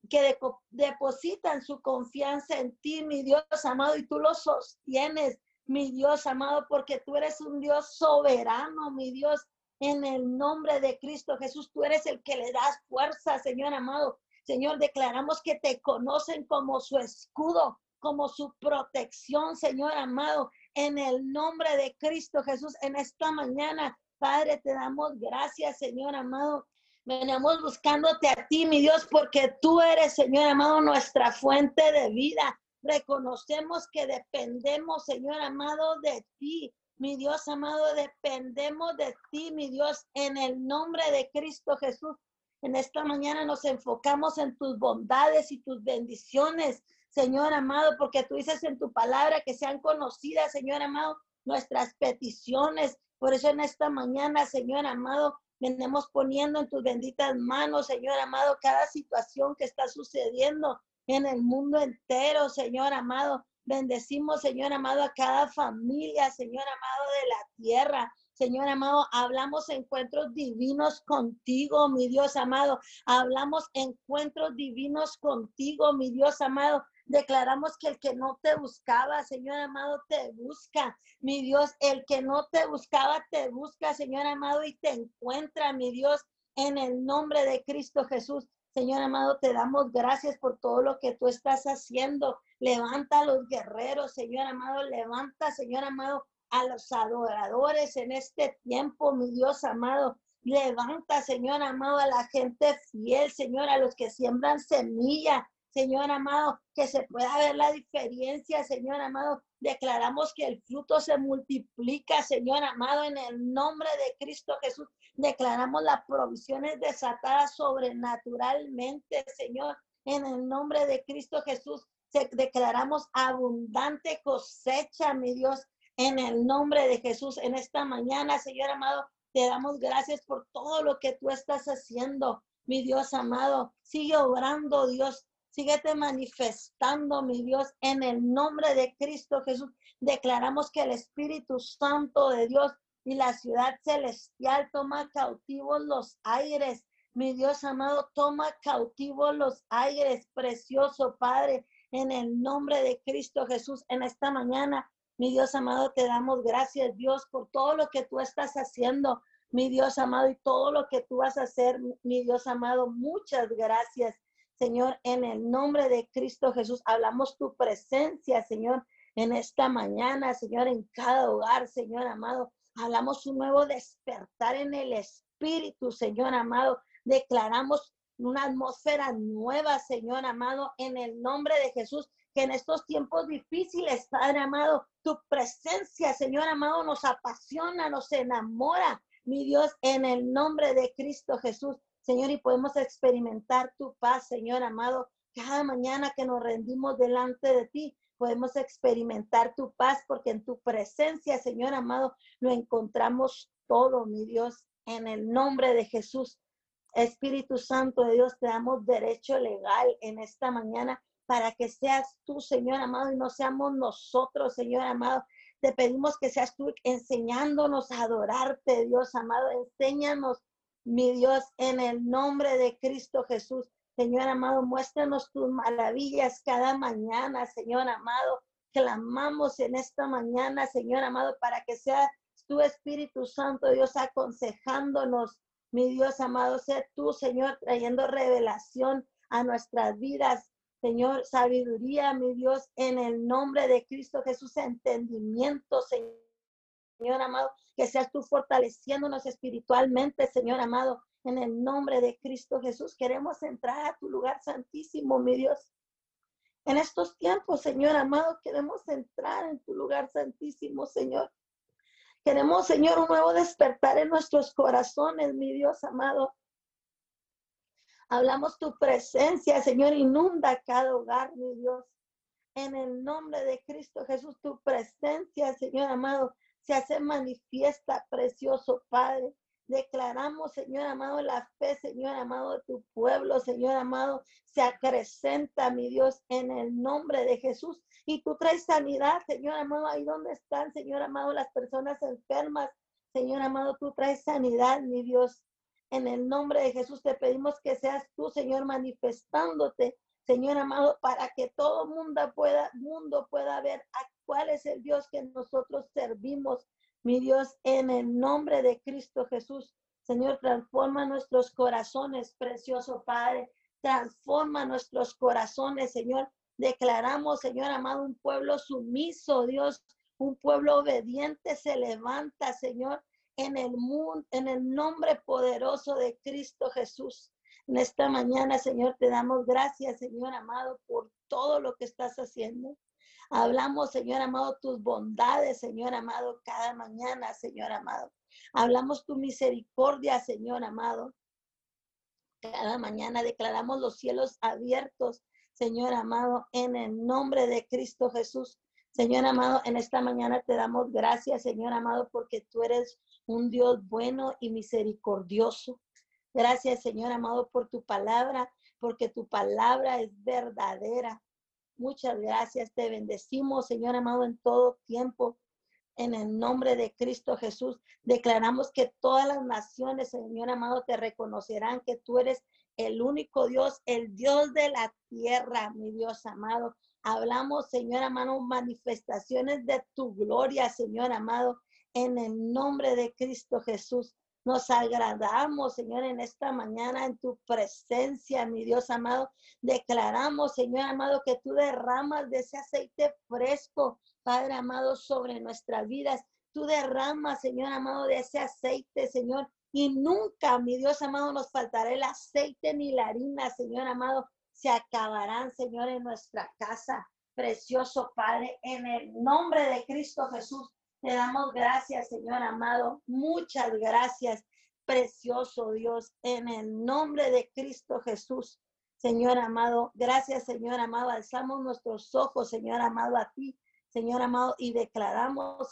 que depositan su confianza en ti, mi Dios amado, y tú lo sostienes, mi Dios amado, porque tú eres un Dios soberano, mi Dios, en el nombre de Cristo Jesús, tú eres el que le das fuerza, Señor amado. Señor, declaramos que te conocen como su escudo, como su protección, Señor amado, en el nombre de Cristo Jesús, en esta mañana. Padre, te damos gracias, Señor amado, Venimos buscándote a ti, mi Dios, porque tú eres, Señor amado, nuestra fuente de vida. Reconocemos que dependemos, Señor amado, de ti. Mi Dios amado, dependemos de ti, mi Dios, en el nombre de Cristo Jesús. En esta mañana nos enfocamos en tus bondades y tus bendiciones, Señor amado, porque tú dices en tu palabra que sean conocidas, Señor amado, nuestras peticiones. Por eso en esta mañana, Señor amado, Venimos poniendo en tus benditas manos, Señor amado, cada situación que está sucediendo en el mundo entero, Señor amado. Bendecimos, Señor amado, a cada familia, Señor amado de la tierra. Señor amado, hablamos encuentros divinos contigo, mi Dios amado. Hablamos encuentros divinos contigo, mi Dios amado. Declaramos que el que no te buscaba, Señor amado, te busca. Mi Dios, el que no te buscaba, te busca, Señor amado, y te encuentra, mi Dios, en el nombre de Cristo Jesús. Señor amado, te damos gracias por todo lo que tú estás haciendo. Levanta a los guerreros, Señor amado, levanta, Señor amado, a los adoradores en este tiempo, mi Dios amado. Levanta, Señor amado, a la gente fiel, Señor, a los que siembran semilla, Señor amado, que se pueda ver la diferencia, Señor amado. Declaramos que el fruto se multiplica, Señor amado, en el nombre de Cristo Jesús. Declaramos las provisiones desatadas sobrenaturalmente, Señor, en el nombre de Cristo Jesús. Declaramos abundante cosecha, mi Dios, en el nombre de Jesús. En esta mañana, Señor amado, te damos gracias por todo lo que tú estás haciendo, mi Dios amado. Sigue obrando, Dios. Síguete manifestando, mi Dios, en el nombre de Cristo Jesús. Declaramos que el Espíritu Santo de Dios y la ciudad celestial toma cautivos los aires. Mi Dios amado, toma cautivos los aires, precioso Padre, en el nombre de Cristo Jesús. En esta mañana, mi Dios amado, te damos gracias, Dios, por todo lo que tú estás haciendo, mi Dios amado, y todo lo que tú vas a hacer, mi Dios amado. Muchas gracias. Señor, en el nombre de Cristo Jesús, hablamos tu presencia, Señor, en esta mañana, Señor, en cada hogar, Señor amado. Hablamos un nuevo despertar en el Espíritu, Señor amado. Declaramos una atmósfera nueva, Señor amado, en el nombre de Jesús, que en estos tiempos difíciles, Padre amado, tu presencia, Señor amado, nos apasiona, nos enamora, mi Dios, en el nombre de Cristo Jesús. Señor, y podemos experimentar tu paz, Señor amado. Cada mañana que nos rendimos delante de ti, podemos experimentar tu paz porque en tu presencia, Señor amado, lo encontramos todo, mi Dios, en el nombre de Jesús. Espíritu Santo de Dios, te damos derecho legal en esta mañana para que seas tú, Señor amado, y no seamos nosotros, Señor amado. Te pedimos que seas tú enseñándonos a adorarte, Dios amado. Enséñanos mi Dios, en el nombre de Cristo Jesús. Señor amado, muéstranos tus maravillas cada mañana, Señor amado. Clamamos en esta mañana, Señor amado, para que sea tu Espíritu Santo, Dios, aconsejándonos, mi Dios amado, sea tú, Señor, trayendo revelación a nuestras vidas, Señor, sabiduría, mi Dios, en el nombre de Cristo Jesús, entendimiento, Señor. Señor amado, que seas tú fortaleciéndonos espiritualmente, Señor amado, en el nombre de Cristo Jesús. Queremos entrar a tu lugar santísimo, mi Dios. En estos tiempos, Señor amado, queremos entrar en tu lugar santísimo, Señor. Queremos, Señor, un nuevo despertar en nuestros corazones, mi Dios amado. Hablamos tu presencia, Señor, inunda cada hogar, mi Dios. En el nombre de Cristo Jesús, tu presencia, Señor amado, se hace manifiesta, precioso Padre. Declaramos, Señor amado, la fe, Señor amado, de tu pueblo, Señor amado, se acrecenta, mi Dios, en el nombre de Jesús. Y tú traes sanidad, Señor amado, ahí donde están, Señor amado, las personas enfermas. Señor amado, tú traes sanidad, mi Dios. En el nombre de Jesús te pedimos que seas tú, Señor, manifestándote, Señor amado, para que todo mundo pueda, mundo pueda ver cuál es el Dios que nosotros servimos, mi Dios, en el nombre de Cristo Jesús. Señor, transforma nuestros corazones, precioso Padre. Transforma nuestros corazones, Señor. Declaramos, Señor amado, un pueblo sumiso, Dios, un pueblo obediente se levanta, Señor, en el mundo, en el nombre poderoso de Cristo Jesús. En esta mañana, Señor, te damos gracias, Señor amado, por todo lo que estás haciendo. Hablamos, Señor amado, tus bondades, Señor amado, cada mañana, Señor amado. Hablamos tu misericordia, Señor amado. Cada mañana declaramos los cielos abiertos, Señor amado, en el nombre de Cristo Jesús. Señor amado, en esta mañana te damos gracias, Señor amado, porque tú eres un Dios bueno y misericordioso. Gracias, Señor amado, por tu palabra, porque tu palabra es verdadera. Muchas gracias, te bendecimos, Señor amado, en todo tiempo. En el nombre de Cristo Jesús, declaramos que todas las naciones, Señor amado, te reconocerán que tú eres el único Dios, el Dios de la tierra, mi Dios amado. Hablamos, Señor amado, manifestaciones de tu gloria, Señor amado, en el nombre de Cristo Jesús. Nos agradamos, Señor, en esta mañana en tu presencia, mi Dios amado. Declaramos, Señor amado, que tú derramas de ese aceite fresco, Padre amado, sobre nuestras vidas. Tú derramas, Señor amado, de ese aceite, Señor. Y nunca, mi Dios amado, nos faltará el aceite ni la harina, Señor amado. Se acabarán, Señor, en nuestra casa. Precioso Padre, en el nombre de Cristo Jesús. Te damos gracias, Señor amado. Muchas gracias, precioso Dios, en el nombre de Cristo Jesús. Señor amado, gracias, Señor amado. Alzamos nuestros ojos, Señor amado, a ti, Señor amado, y declaramos,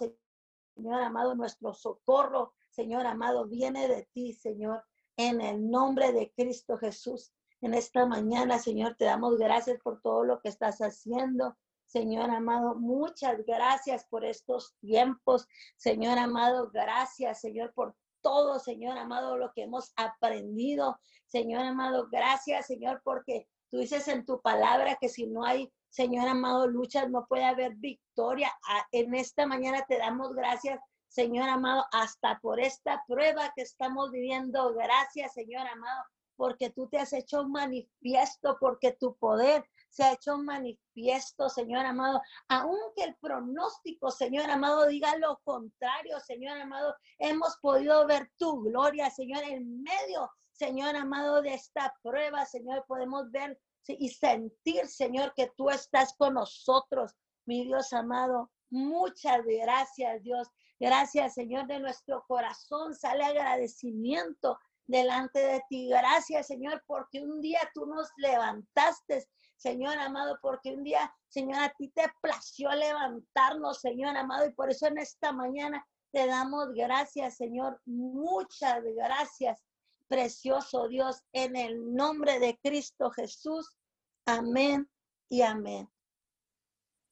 Señor amado, nuestro socorro, Señor amado, viene de ti, Señor, en el nombre de Cristo Jesús. En esta mañana, Señor, te damos gracias por todo lo que estás haciendo. Señor amado, muchas gracias por estos tiempos. Señor amado, gracias, Señor, por todo, Señor amado, lo que hemos aprendido. Señor amado, gracias, Señor, porque tú dices en tu palabra que si no hay, Señor amado, luchas, no puede haber victoria. Ah, en esta mañana te damos gracias, Señor amado, hasta por esta prueba que estamos viviendo. Gracias, Señor amado, porque tú te has hecho manifiesto, porque tu poder se ha hecho manifiesto, Señor amado. Aunque el pronóstico, Señor amado, diga lo contrario, Señor amado, hemos podido ver tu gloria, Señor, en medio, Señor amado, de esta prueba, Señor, podemos ver y sentir, Señor, que tú estás con nosotros, mi Dios amado. Muchas gracias, Dios. Gracias, Señor, de nuestro corazón sale agradecimiento delante de ti. Gracias, Señor, porque un día tú nos levantaste Señor amado, porque un día, Señor, a ti te plació levantarnos, Señor amado, y por eso en esta mañana te damos gracias, Señor. Muchas gracias, precioso Dios, en el nombre de Cristo Jesús. Amén y amén.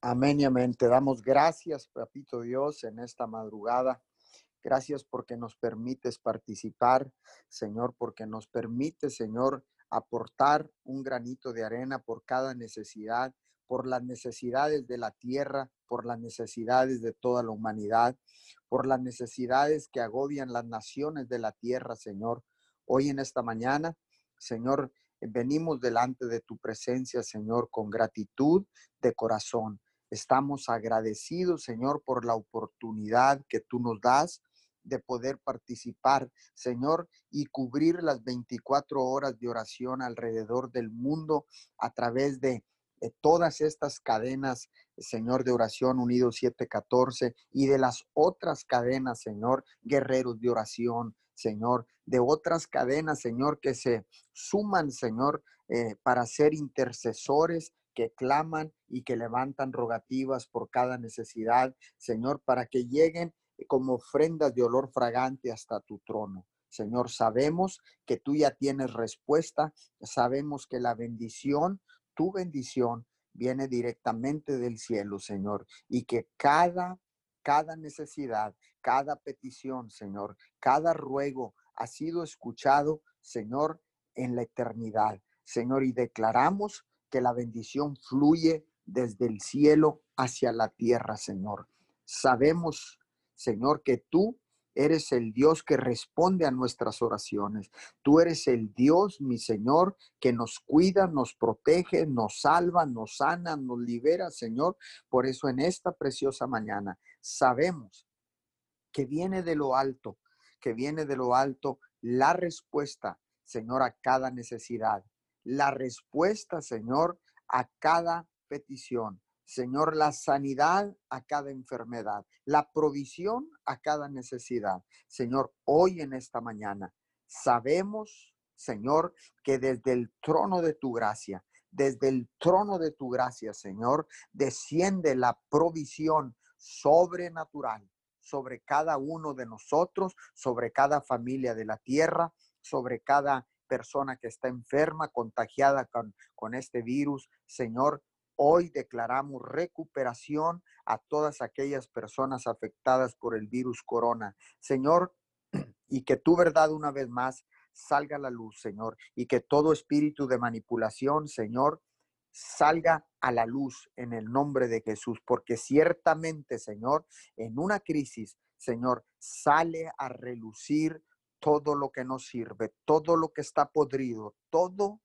Amén y amén. Te damos gracias, papito Dios, en esta madrugada. Gracias porque nos permites participar, Señor, porque nos permite, Señor, aportar un granito de arena por cada necesidad, por las necesidades de la tierra, por las necesidades de toda la humanidad, por las necesidades que agobian las naciones de la tierra, Señor. Hoy en esta mañana, Señor, venimos delante de tu presencia, Señor, con gratitud de corazón. Estamos agradecidos, Señor, por la oportunidad que tú nos das de poder participar, Señor, y cubrir las 24 horas de oración alrededor del mundo a través de, todas estas cadenas, Señor, de oración unido 714 y de las otras cadenas, Señor, guerreros de oración, Señor, de otras cadenas, Señor, que se suman, Señor, eh, para ser intercesores que claman y que levantan rogativas por cada necesidad, Señor, para que lleguen como ofrendas de olor fragante hasta tu trono. Señor, sabemos que tú ya tienes respuesta, sabemos que la bendición, tu bendición, viene directamente del cielo, Señor, y que cada, cada necesidad, cada petición, Señor, cada ruego ha sido escuchado, Señor, en la eternidad. Señor, y declaramos que la bendición fluye desde el cielo hacia la tierra, Señor. Sabemos Señor, que tú eres el Dios que responde a nuestras oraciones. Tú eres el Dios, mi Señor, que nos cuida, nos protege, nos salva, nos sana, nos libera, Señor. Por eso en esta preciosa mañana sabemos que viene de lo alto, que viene de lo alto la respuesta, Señor, a cada necesidad. La respuesta, Señor, a cada petición. Señor, la sanidad a cada enfermedad, la provisión a cada necesidad. Señor, hoy en esta mañana sabemos, Señor, que desde el trono de tu gracia, desde el trono de tu gracia, Señor, desciende la provisión sobrenatural sobre cada uno de nosotros, sobre cada familia de la tierra, sobre cada persona que está enferma, contagiada con, con este virus. Señor, Hoy declaramos recuperación a todas aquellas personas afectadas por el virus corona. Señor, y que tu verdad una vez más salga a la luz, Señor, y que todo espíritu de manipulación, Señor, salga a la luz en el nombre de Jesús, porque ciertamente, Señor, en una crisis, Señor, sale a relucir todo lo que no sirve, todo lo que está podrido, todo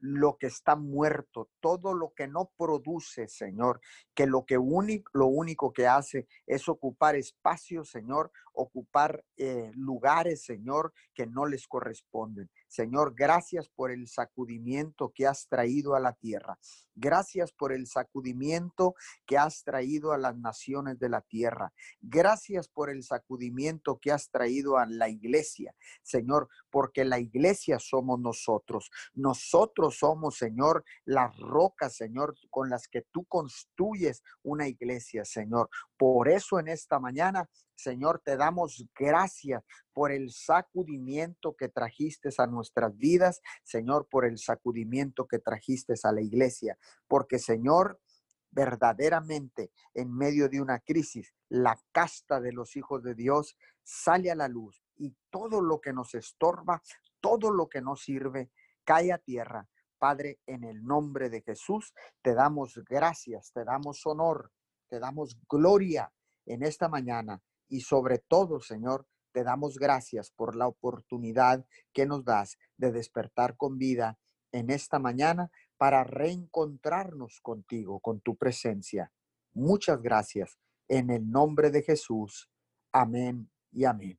lo que está muerto, todo lo que no produce, Señor, que lo que único, lo único que hace es ocupar espacios, Señor, ocupar eh, lugares, Señor, que no les corresponden. Señor, gracias por el sacudimiento que has traído a la tierra. Gracias por el sacudimiento que has traído a las naciones de la tierra. Gracias por el sacudimiento que has traído a la iglesia, Señor, porque la iglesia somos nosotros. Nosotros somos, Señor, las rocas, Señor, con las que tú construyes una iglesia, Señor. Por eso en esta mañana Señor, te damos gracias por el sacudimiento que trajiste a nuestras vidas, Señor, por el sacudimiento que trajiste a la iglesia, porque Señor, verdaderamente en medio de una crisis, la casta de los hijos de Dios sale a la luz y todo lo que nos estorba, todo lo que nos sirve, cae a tierra. Padre, en el nombre de Jesús, te damos gracias, te damos honor, te damos gloria en esta mañana y sobre todo, Señor, te damos gracias por la oportunidad que nos das de despertar con vida en esta mañana para reencontrarnos contigo, con tu presencia. Muchas gracias. En el nombre de Jesús. Amén y amén.